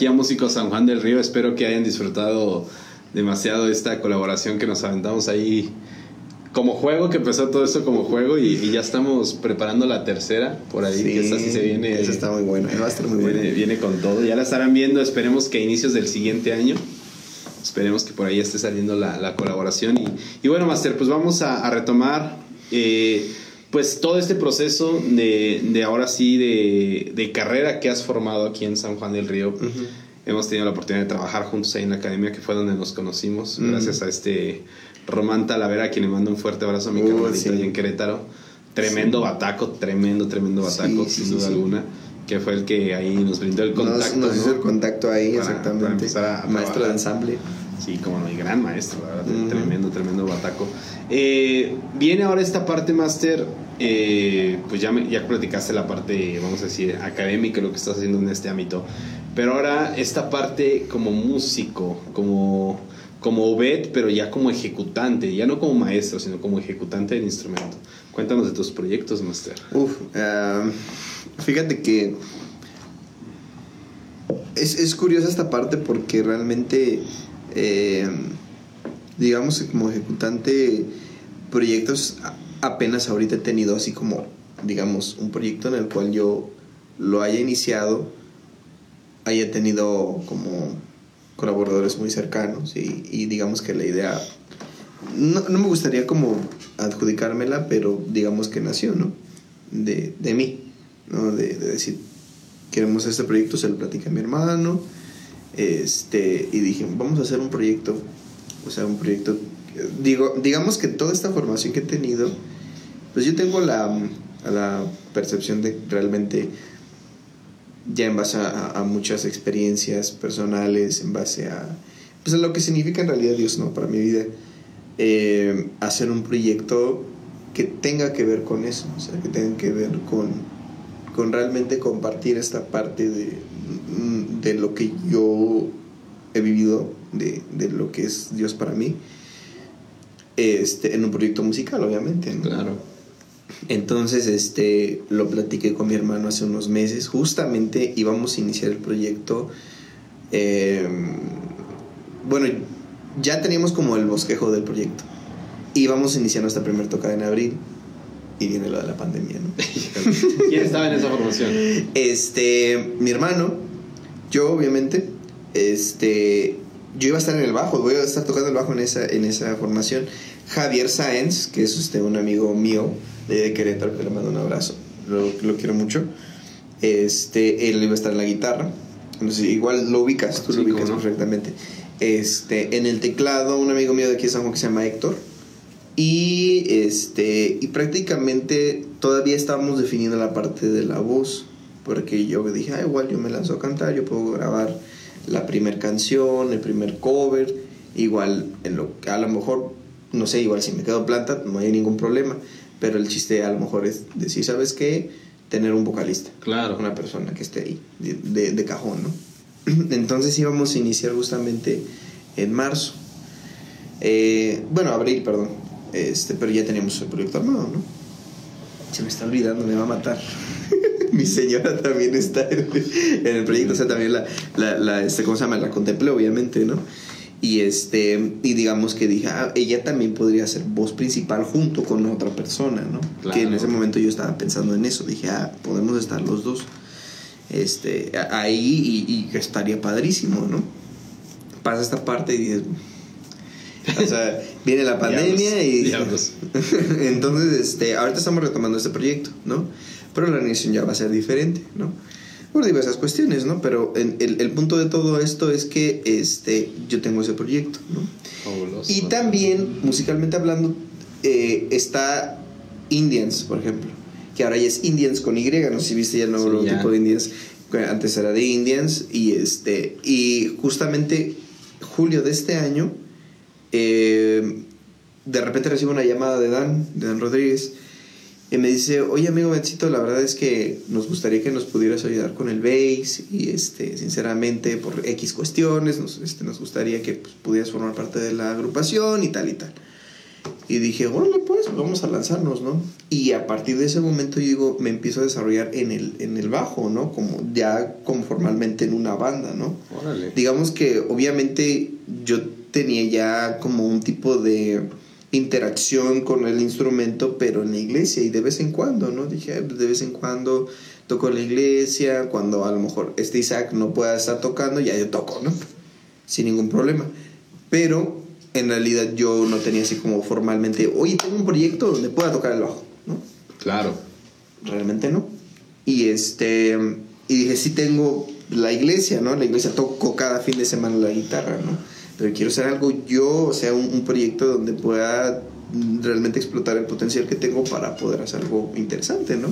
aquí a Músicos San Juan del Río. Espero que hayan disfrutado demasiado esta colaboración que nos aventamos ahí como juego, que empezó todo esto como juego y, y ya estamos preparando la tercera por ahí, que esa sí se viene. Esa está muy buena, va a estar muy viene, buena. viene con todo. Ya la estarán viendo, esperemos que a inicios del siguiente año. Esperemos que por ahí esté saliendo la, la colaboración. Y, y bueno, Master, pues vamos a, a retomar eh, pues todo este proceso de, de ahora sí de, de carrera que has formado aquí en San Juan del Río. Hemos tenido la oportunidad de trabajar juntos ahí en la academia, que fue donde nos conocimos, Ujú. gracias a este Román Talavera, a quien le mando un fuerte abrazo a mi Uh, carnalito sí. ahí en Querétaro. Tremendo bataco, tremendo, tremendo bataco, Sí, sin duda alguna, que fue el que ahí nos brindó el Nos, contacto. nos hizo ¿no? el contacto ahí, Para- exactamente. para a Maestro de ensamble. Sí, como no, y gran maestro, la verdad, tremendo, tremendo bataco. Eh, viene ahora esta parte, Master, eh, pues ya, me- ya platicaste la parte, vamos a decir, académica, lo que estás haciendo en este ámbito, pero ahora esta parte como músico, como, como Obed, pero ya como ejecutante, ya no como maestro, sino como ejecutante del instrumento. Cuéntanos de tus proyectos, Master. Uf, ah, fíjate que es, es curiosa esta parte porque realmente, eh, digamos como ejecutante, proyectos apenas ahorita he tenido así como, digamos, un proyecto en el cual yo lo haya iniciado, haya tenido como colaboradores muy cercanos y, digamos que la idea, no, no me gustaría como adjudicármela, pero digamos que nació, ¿no? De, de mí, ¿no? De, de decir, queremos este proyecto, se lo platica a mi hermano, este, y dije, vamos a hacer un proyecto, o sea, un proyecto, digo, digamos que toda esta formación que he tenido, pues yo tengo la, la percepción de realmente, ya en base a, a muchas experiencias personales, en base a, pues a lo que significa en realidad Dios, ¿no? Para mi vida, eh, hacer un proyecto que tenga que ver con eso, o sea, que tenga que ver con, con realmente compartir esta parte de, mm, de lo que yo he vivido, de, de lo que es Dios para mí, este, en un proyecto musical, obviamente. ¿no? Claro. Entonces, este, lo platiqué con mi hermano hace unos meses. Justamente íbamos a iniciar el proyecto. eh, bueno, ya teníamos como el bosquejo del proyecto. Íbamos a iniciar nuestra primera tocada en abril. Y viene lo de la pandemia, ¿no? *laughs* ¿Quién estaba en esa formación? Este, mi hermano, yo obviamente, este, yo iba a estar en el bajo, voy a estar tocando el bajo en esa, en esa formación. Javier Sáenz, que es este, un amigo mío de, Querétaro, que le mando un abrazo, lo, lo quiero mucho. Este, él iba a estar en la guitarra. Sé, igual lo ubicas, tú Sí, lo ubicas no. perfectamente. Este, en el teclado, un amigo mío de aquí de San Juan que se llama Héctor. Y este y prácticamente todavía estábamos definiendo la parte de la voz, porque yo dije, ah, igual yo me lanzo a cantar, yo puedo grabar la primer canción, el primer cover, igual en lo a lo mejor no sé, igual si me quedo planta no hay ningún problema, pero el chiste a lo mejor es decir, ¿sabes qué? Tener un vocalista Claro. una persona que esté ahí, de, de- de cajón, ¿no? *clears throat* Entonces íbamos a iniciar justamente en marzo. Eh, bueno, abril, perdón. Este, pero ya teníamos el proyecto armado, ¿no? Se me está olvidando, me va a matar. *laughs* Mi señora también está en, en el proyecto, o sea, también la, la, la, este, ¿cómo se llama? La contemplé, obviamente, ¿no? Y este, y digamos que dije, ah, ella también podría ser voz principal junto con otra persona, ¿no? Claro. Que en ese momento yo estaba pensando en eso, dije, ah, podemos estar los dos este, ahí y, estaría padrísimo, ¿no? Pasa esta parte y dices, o sea, viene la pandemia y... Diablos. *laughs* Entonces, este, ahorita estamos retomando este proyecto, ¿no? Pero la organización ya va a ser diferente, ¿no? Por diversas cuestiones, ¿no? Pero en- el, el punto de todo esto es que este, yo tengo ese proyecto, ¿no? Fabuloso. Y también, musicalmente hablando, eh, está Indians, por ejemplo. Que ahora ya es Indians con Y, no sé si viste ya el nuevo Sí, logotipo ya. de Indians. Antes era de Indians. Y este. Y justamente julio de este año. Eh, de repente recibo una llamada de Dan, de Dan Rodríguez. Y me dice, oye amigo Bencito, la verdad es que nos gustaría que nos pudieras ayudar con el bass y este, sinceramente por X cuestiones nos, este, nos gustaría que pues, pudieras formar parte de la agrupación y tal y tal. Y dije, órale pues, vamos a lanzarnos, ¿no? Y a partir de ese momento yo digo, me empiezo a desarrollar en el, en el bajo, ¿no? Como ya como formalmente en una banda, ¿no? Órale. Digamos que obviamente yo tenía ya como un tipo de interacción con el instrumento, pero en la iglesia y de vez en cuando, ¿no? Dije, de vez en cuando toco en la iglesia, cuando a lo mejor este Isaac no pueda estar tocando, ya yo toco, ¿no? Sin ningún problema. Pero en realidad yo no tenía así como formalmente, oye, tengo un proyecto donde pueda tocar el bajo, ¿no? Claro. Realmente no. Y este y dije, sí tengo la iglesia, ¿no? La iglesia toco cada fin de semana la guitarra, ¿no? Pero quiero hacer algo yo, o sea, un, un proyecto donde pueda realmente explotar el potencial que tengo para poder hacer algo interesante, ¿no?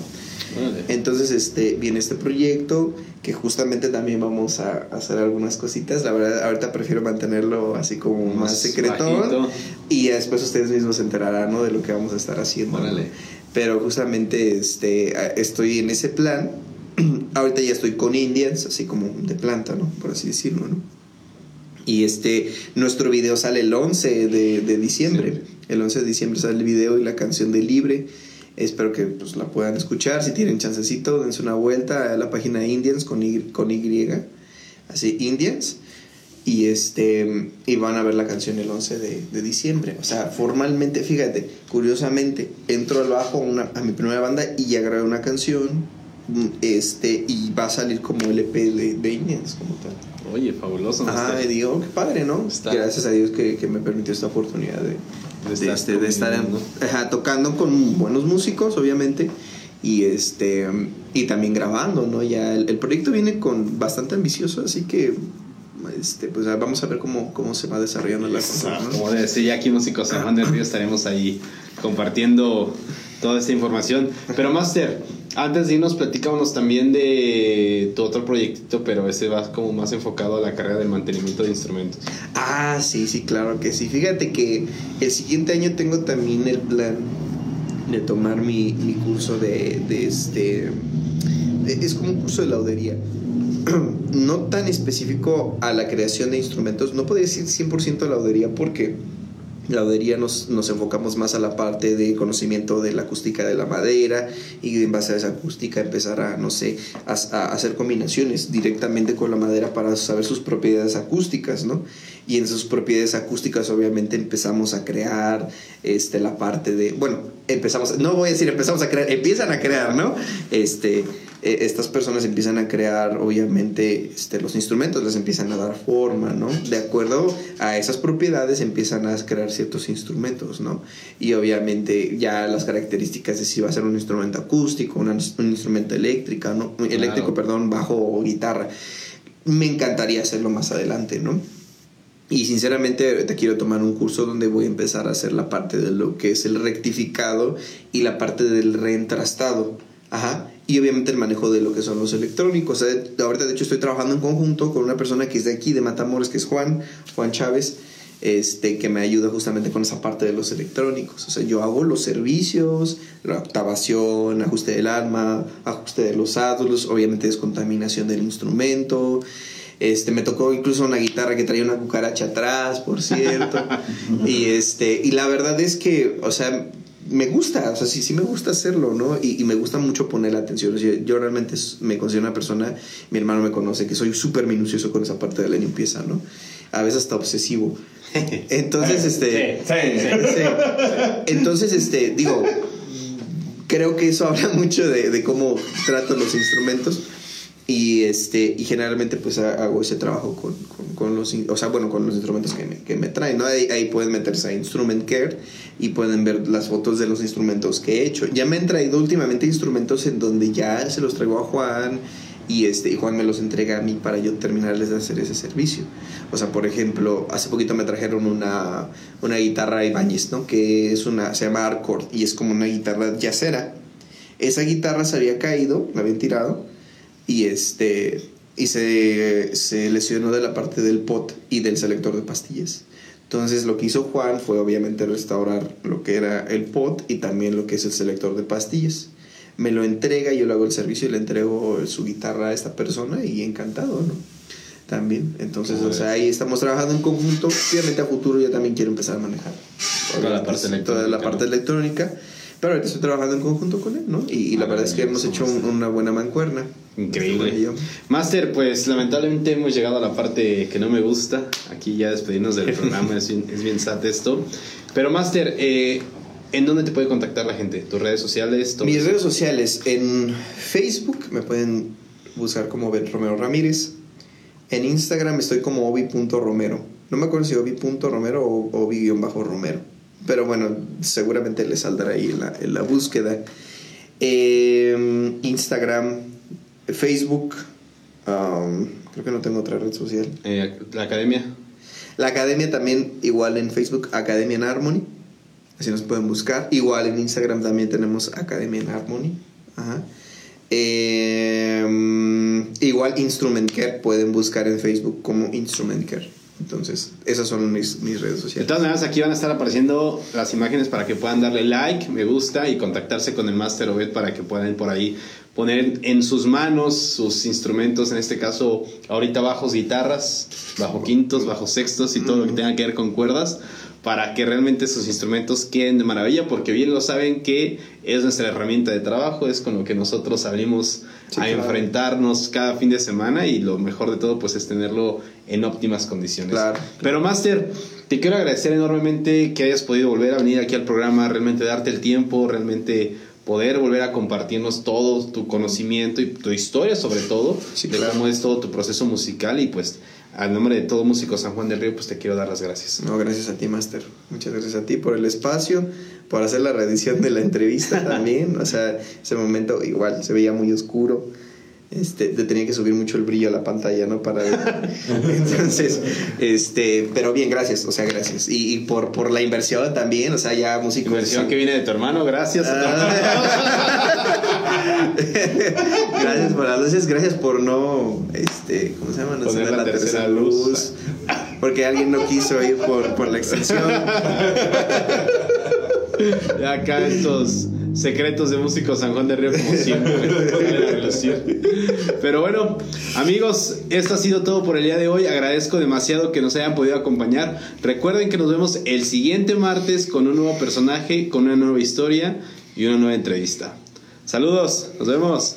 Entonces, este, viene este proyecto que justamente también vamos a hacer algunas cositas. La verdad, ahorita prefiero mantenerlo así como más, bajito. Y después ustedes mismos se enterarán, ¿no? De lo que vamos a estar haciendo. Pero justamente este, estoy en ese plan. *clears throat* ahorita ya estoy con Indians, así como de planta, ¿no? Por así decirlo, ¿no? Y este, nuestro video sale el 11 de, de diciembre. El 11 de diciembre sale el video y la canción de Libre. Espero que pues, la puedan escuchar. Si tienen chancecito, dense una vuelta a la página de Indians con Y, con y así, Indians. Y, este, y van a ver la canción el 11 de, de diciembre. O sea, formalmente, fíjate, curiosamente, entro al bajo una- a mi primera banda y ya grabé una canción. Este, y va a salir como LP de, de Indians, como tal. Oye, fabuloso. Ajá, Master. y digo, qué padre, ¿no? Está- Gracias a Dios que, que me permitió esta oportunidad de, De estar este, de estar ajá, tocando con buenos músicos, obviamente, y este y también grabando, ¿no? Ya el, el proyecto viene con bastante ambicioso, así que este, pues vamos a ver cómo, cómo se va desarrollando la cosa, ¿no? Como ya aquí Músicos Juan del Río estaremos ahí compartiendo toda esta información. Pero Master, antes de irnos, platicámonos también de tu otro proyectito, pero ese va como más enfocado a la carrera del mantenimiento de instrumentos. Ah, sí, sí, claro que sí. Fíjate que el siguiente año tengo también el plan de tomar mi, mi curso de, de este... es como un curso de laudería. *clears throat* No tan específico a la creación de instrumentos. No podría decir 100% laudería porque laudería nos, nos enfocamos más a la parte de conocimiento de la acústica de la madera y en base a esa acústica empezar a, no sé, a, a hacer combinaciones directamente con la madera para saber sus propiedades acústicas, ¿no? Y en sus propiedades acústicas obviamente empezamos a crear este, la parte de, bueno, empezamos, no voy a decir empezamos a crear, empiezan a crear, ¿no? Este, eh, estas personas empiezan a crear obviamente este, los instrumentos, les empiezan a dar forma, ¿no? De acuerdo a esas propiedades empiezan a crear ciertos instrumentos, ¿no? Y obviamente ya las características de si va a ser un instrumento acústico, un instrumento eléctrica, ¿no? Eléctrico, perdón, bajo o guitarra. Me encantaría hacerlo más adelante, ¿no? Y sinceramente te quiero tomar un curso donde voy a empezar a hacer la parte de lo que es el rectificado y la parte del reentrastado. Ajá. Y obviamente el manejo de lo que son los electrónicos. Ahorita de hecho estoy trabajando en conjunto con una persona que es de aquí, de Matamoros, que es Juan, Juan Chávez, este, que me ayuda justamente con esa parte de los electrónicos. O sea, yo hago los servicios, la octavación, ajuste del arma, ajuste de los ádulos, obviamente descontaminación del instrumento. Este, me tocó incluso una guitarra que traía una cucaracha atrás, por cierto. *laughs* y este, y la verdad es que, o sea, me gusta, o sea, sí, sí me gusta hacerlo, ¿no? Y, y me gusta mucho poner la atención. O sea, yo realmente me considero una persona, mi hermano me conoce, que soy súper minucioso con esa parte de la limpieza, ¿no? A veces hasta obsesivo. *laughs* Entonces, este. Sí, sí, sí. sí. Entonces, este, digo, creo que eso habla *laughs* mucho de, de cómo trato los instrumentos. Y este y generalmente pues ha- hago ese trabajo con, con, con los o sea bueno con los instrumentos que me, que me traen ¿no? ahí, ahí pueden meterse a Instrument Care y pueden ver las fotos de los instrumentos que he hecho. Ya me han traído últimamente instrumentos en donde ya se los traigo a Juan y este y Juan me los entrega a mí para yo terminarles de hacer ese servicio. O sea por ejemplo hace poquito me trajeron una una guitarra Ibáñez no que es una se llama Arcord y es como una guitarra yacera esa guitarra se había caído la habían tirado y este y se, se lesionó de la parte del pot y del selector de pastillas. Entonces lo que hizo Juan fue obviamente restaurar lo que era el pot y también lo que es el selector de pastillas. Me lo entrega, yo le hago el servicio y le entrego su guitarra a esta persona y encantado, ¿no? También. Entonces, o sea, ahí estamos trabajando en conjunto. Obviamente a futuro yo también quiero empezar a manejar Toda la parte pues, toda la electrónica. Pero ahorita estoy trabajando en conjunto con él, ¿no? Y, y la verdad es que hemos hecho un- una buena mancuerna. Increíble. Master, pues lamentablemente hemos llegado a la parte que no me gusta. Aquí ya despedirnos del *laughs* programa, es bien, es bien sad esto. Pero Master, eh, ¿en dónde te puede contactar la gente? ¿Tus redes sociales? Mis eso? redes sociales, en Facebook me pueden buscar como Bet Romero Ramírez. En Instagram estoy como obi.romero. No me acuerdo si obi.romero o obi-romero. Pero bueno, seguramente le saldrá ahí en la, en la búsqueda. Eh, Instagram, Facebook. um, creo que no tengo otra red social. Eh, la academia. La academia también, igual en Facebook, Academia en Harmony. Así nos pueden buscar. Igual en Instagram también tenemos Academia en Harmony. Ajá. Eh, igual Instrument Care pueden buscar en Facebook como Instrument Care. Entonces, esas son mis, mis redes De sociales. todas maneras, aquí van a estar apareciendo las imágenes para que puedan darle like, me gusta y contactarse con el Master Obed para que puedan por ahí poner en sus manos sus instrumentos, en este caso, ahorita bajos, guitarras, bajo quintos, bajo sextos y todo lo que tenga que ver con cuerdas, para que realmente sus instrumentos queden de maravilla, porque bien lo saben que es nuestra herramienta de trabajo, es con lo que nosotros salimos Sí, a claro. enfrentarnos cada fin de semana y lo mejor de todo pues es tenerlo en óptimas condiciones. Claro. Pero Master, te quiero agradecer enormemente que hayas podido volver a venir aquí al programa, realmente darte el tiempo, realmente poder volver a compartirnos todo tu conocimiento y tu historia sobre todo, Sí, de claro. cómo es todo tu proceso musical y pues al nombre de todo músico San Juan del Río pues te quiero dar las gracias. No, gracias a ti, Master. Muchas gracias a ti por el espacio, por hacer la reedición de la entrevista *laughs* también. O sea, ese momento igual se veía muy oscuro. Este, te tenía que subir mucho el brillo a la pantalla, ¿no? Para. *laughs* Entonces, este, pero bien, gracias, o sea, gracias. Y, y por, por la inversión también, o sea, ya música. Inversión que viene de tu hermano, gracias. Ah. *laughs* gracias por las luces, gracias por no, este, ¿cómo se llama? No Poner encender la tercera luz. Porque alguien no quiso ir por, por la extensión. *laughs* Ya acá estos secretos de músico San Juan de Río como siempre. *laughs* Pero bueno, amigos, esto ha sido todo por el día de hoy. Agradezco demasiado que nos hayan podido acompañar. Recuerden que nos vemos el siguiente martes con un nuevo personaje, con una nueva historia y una nueva entrevista. Saludos, nos vemos.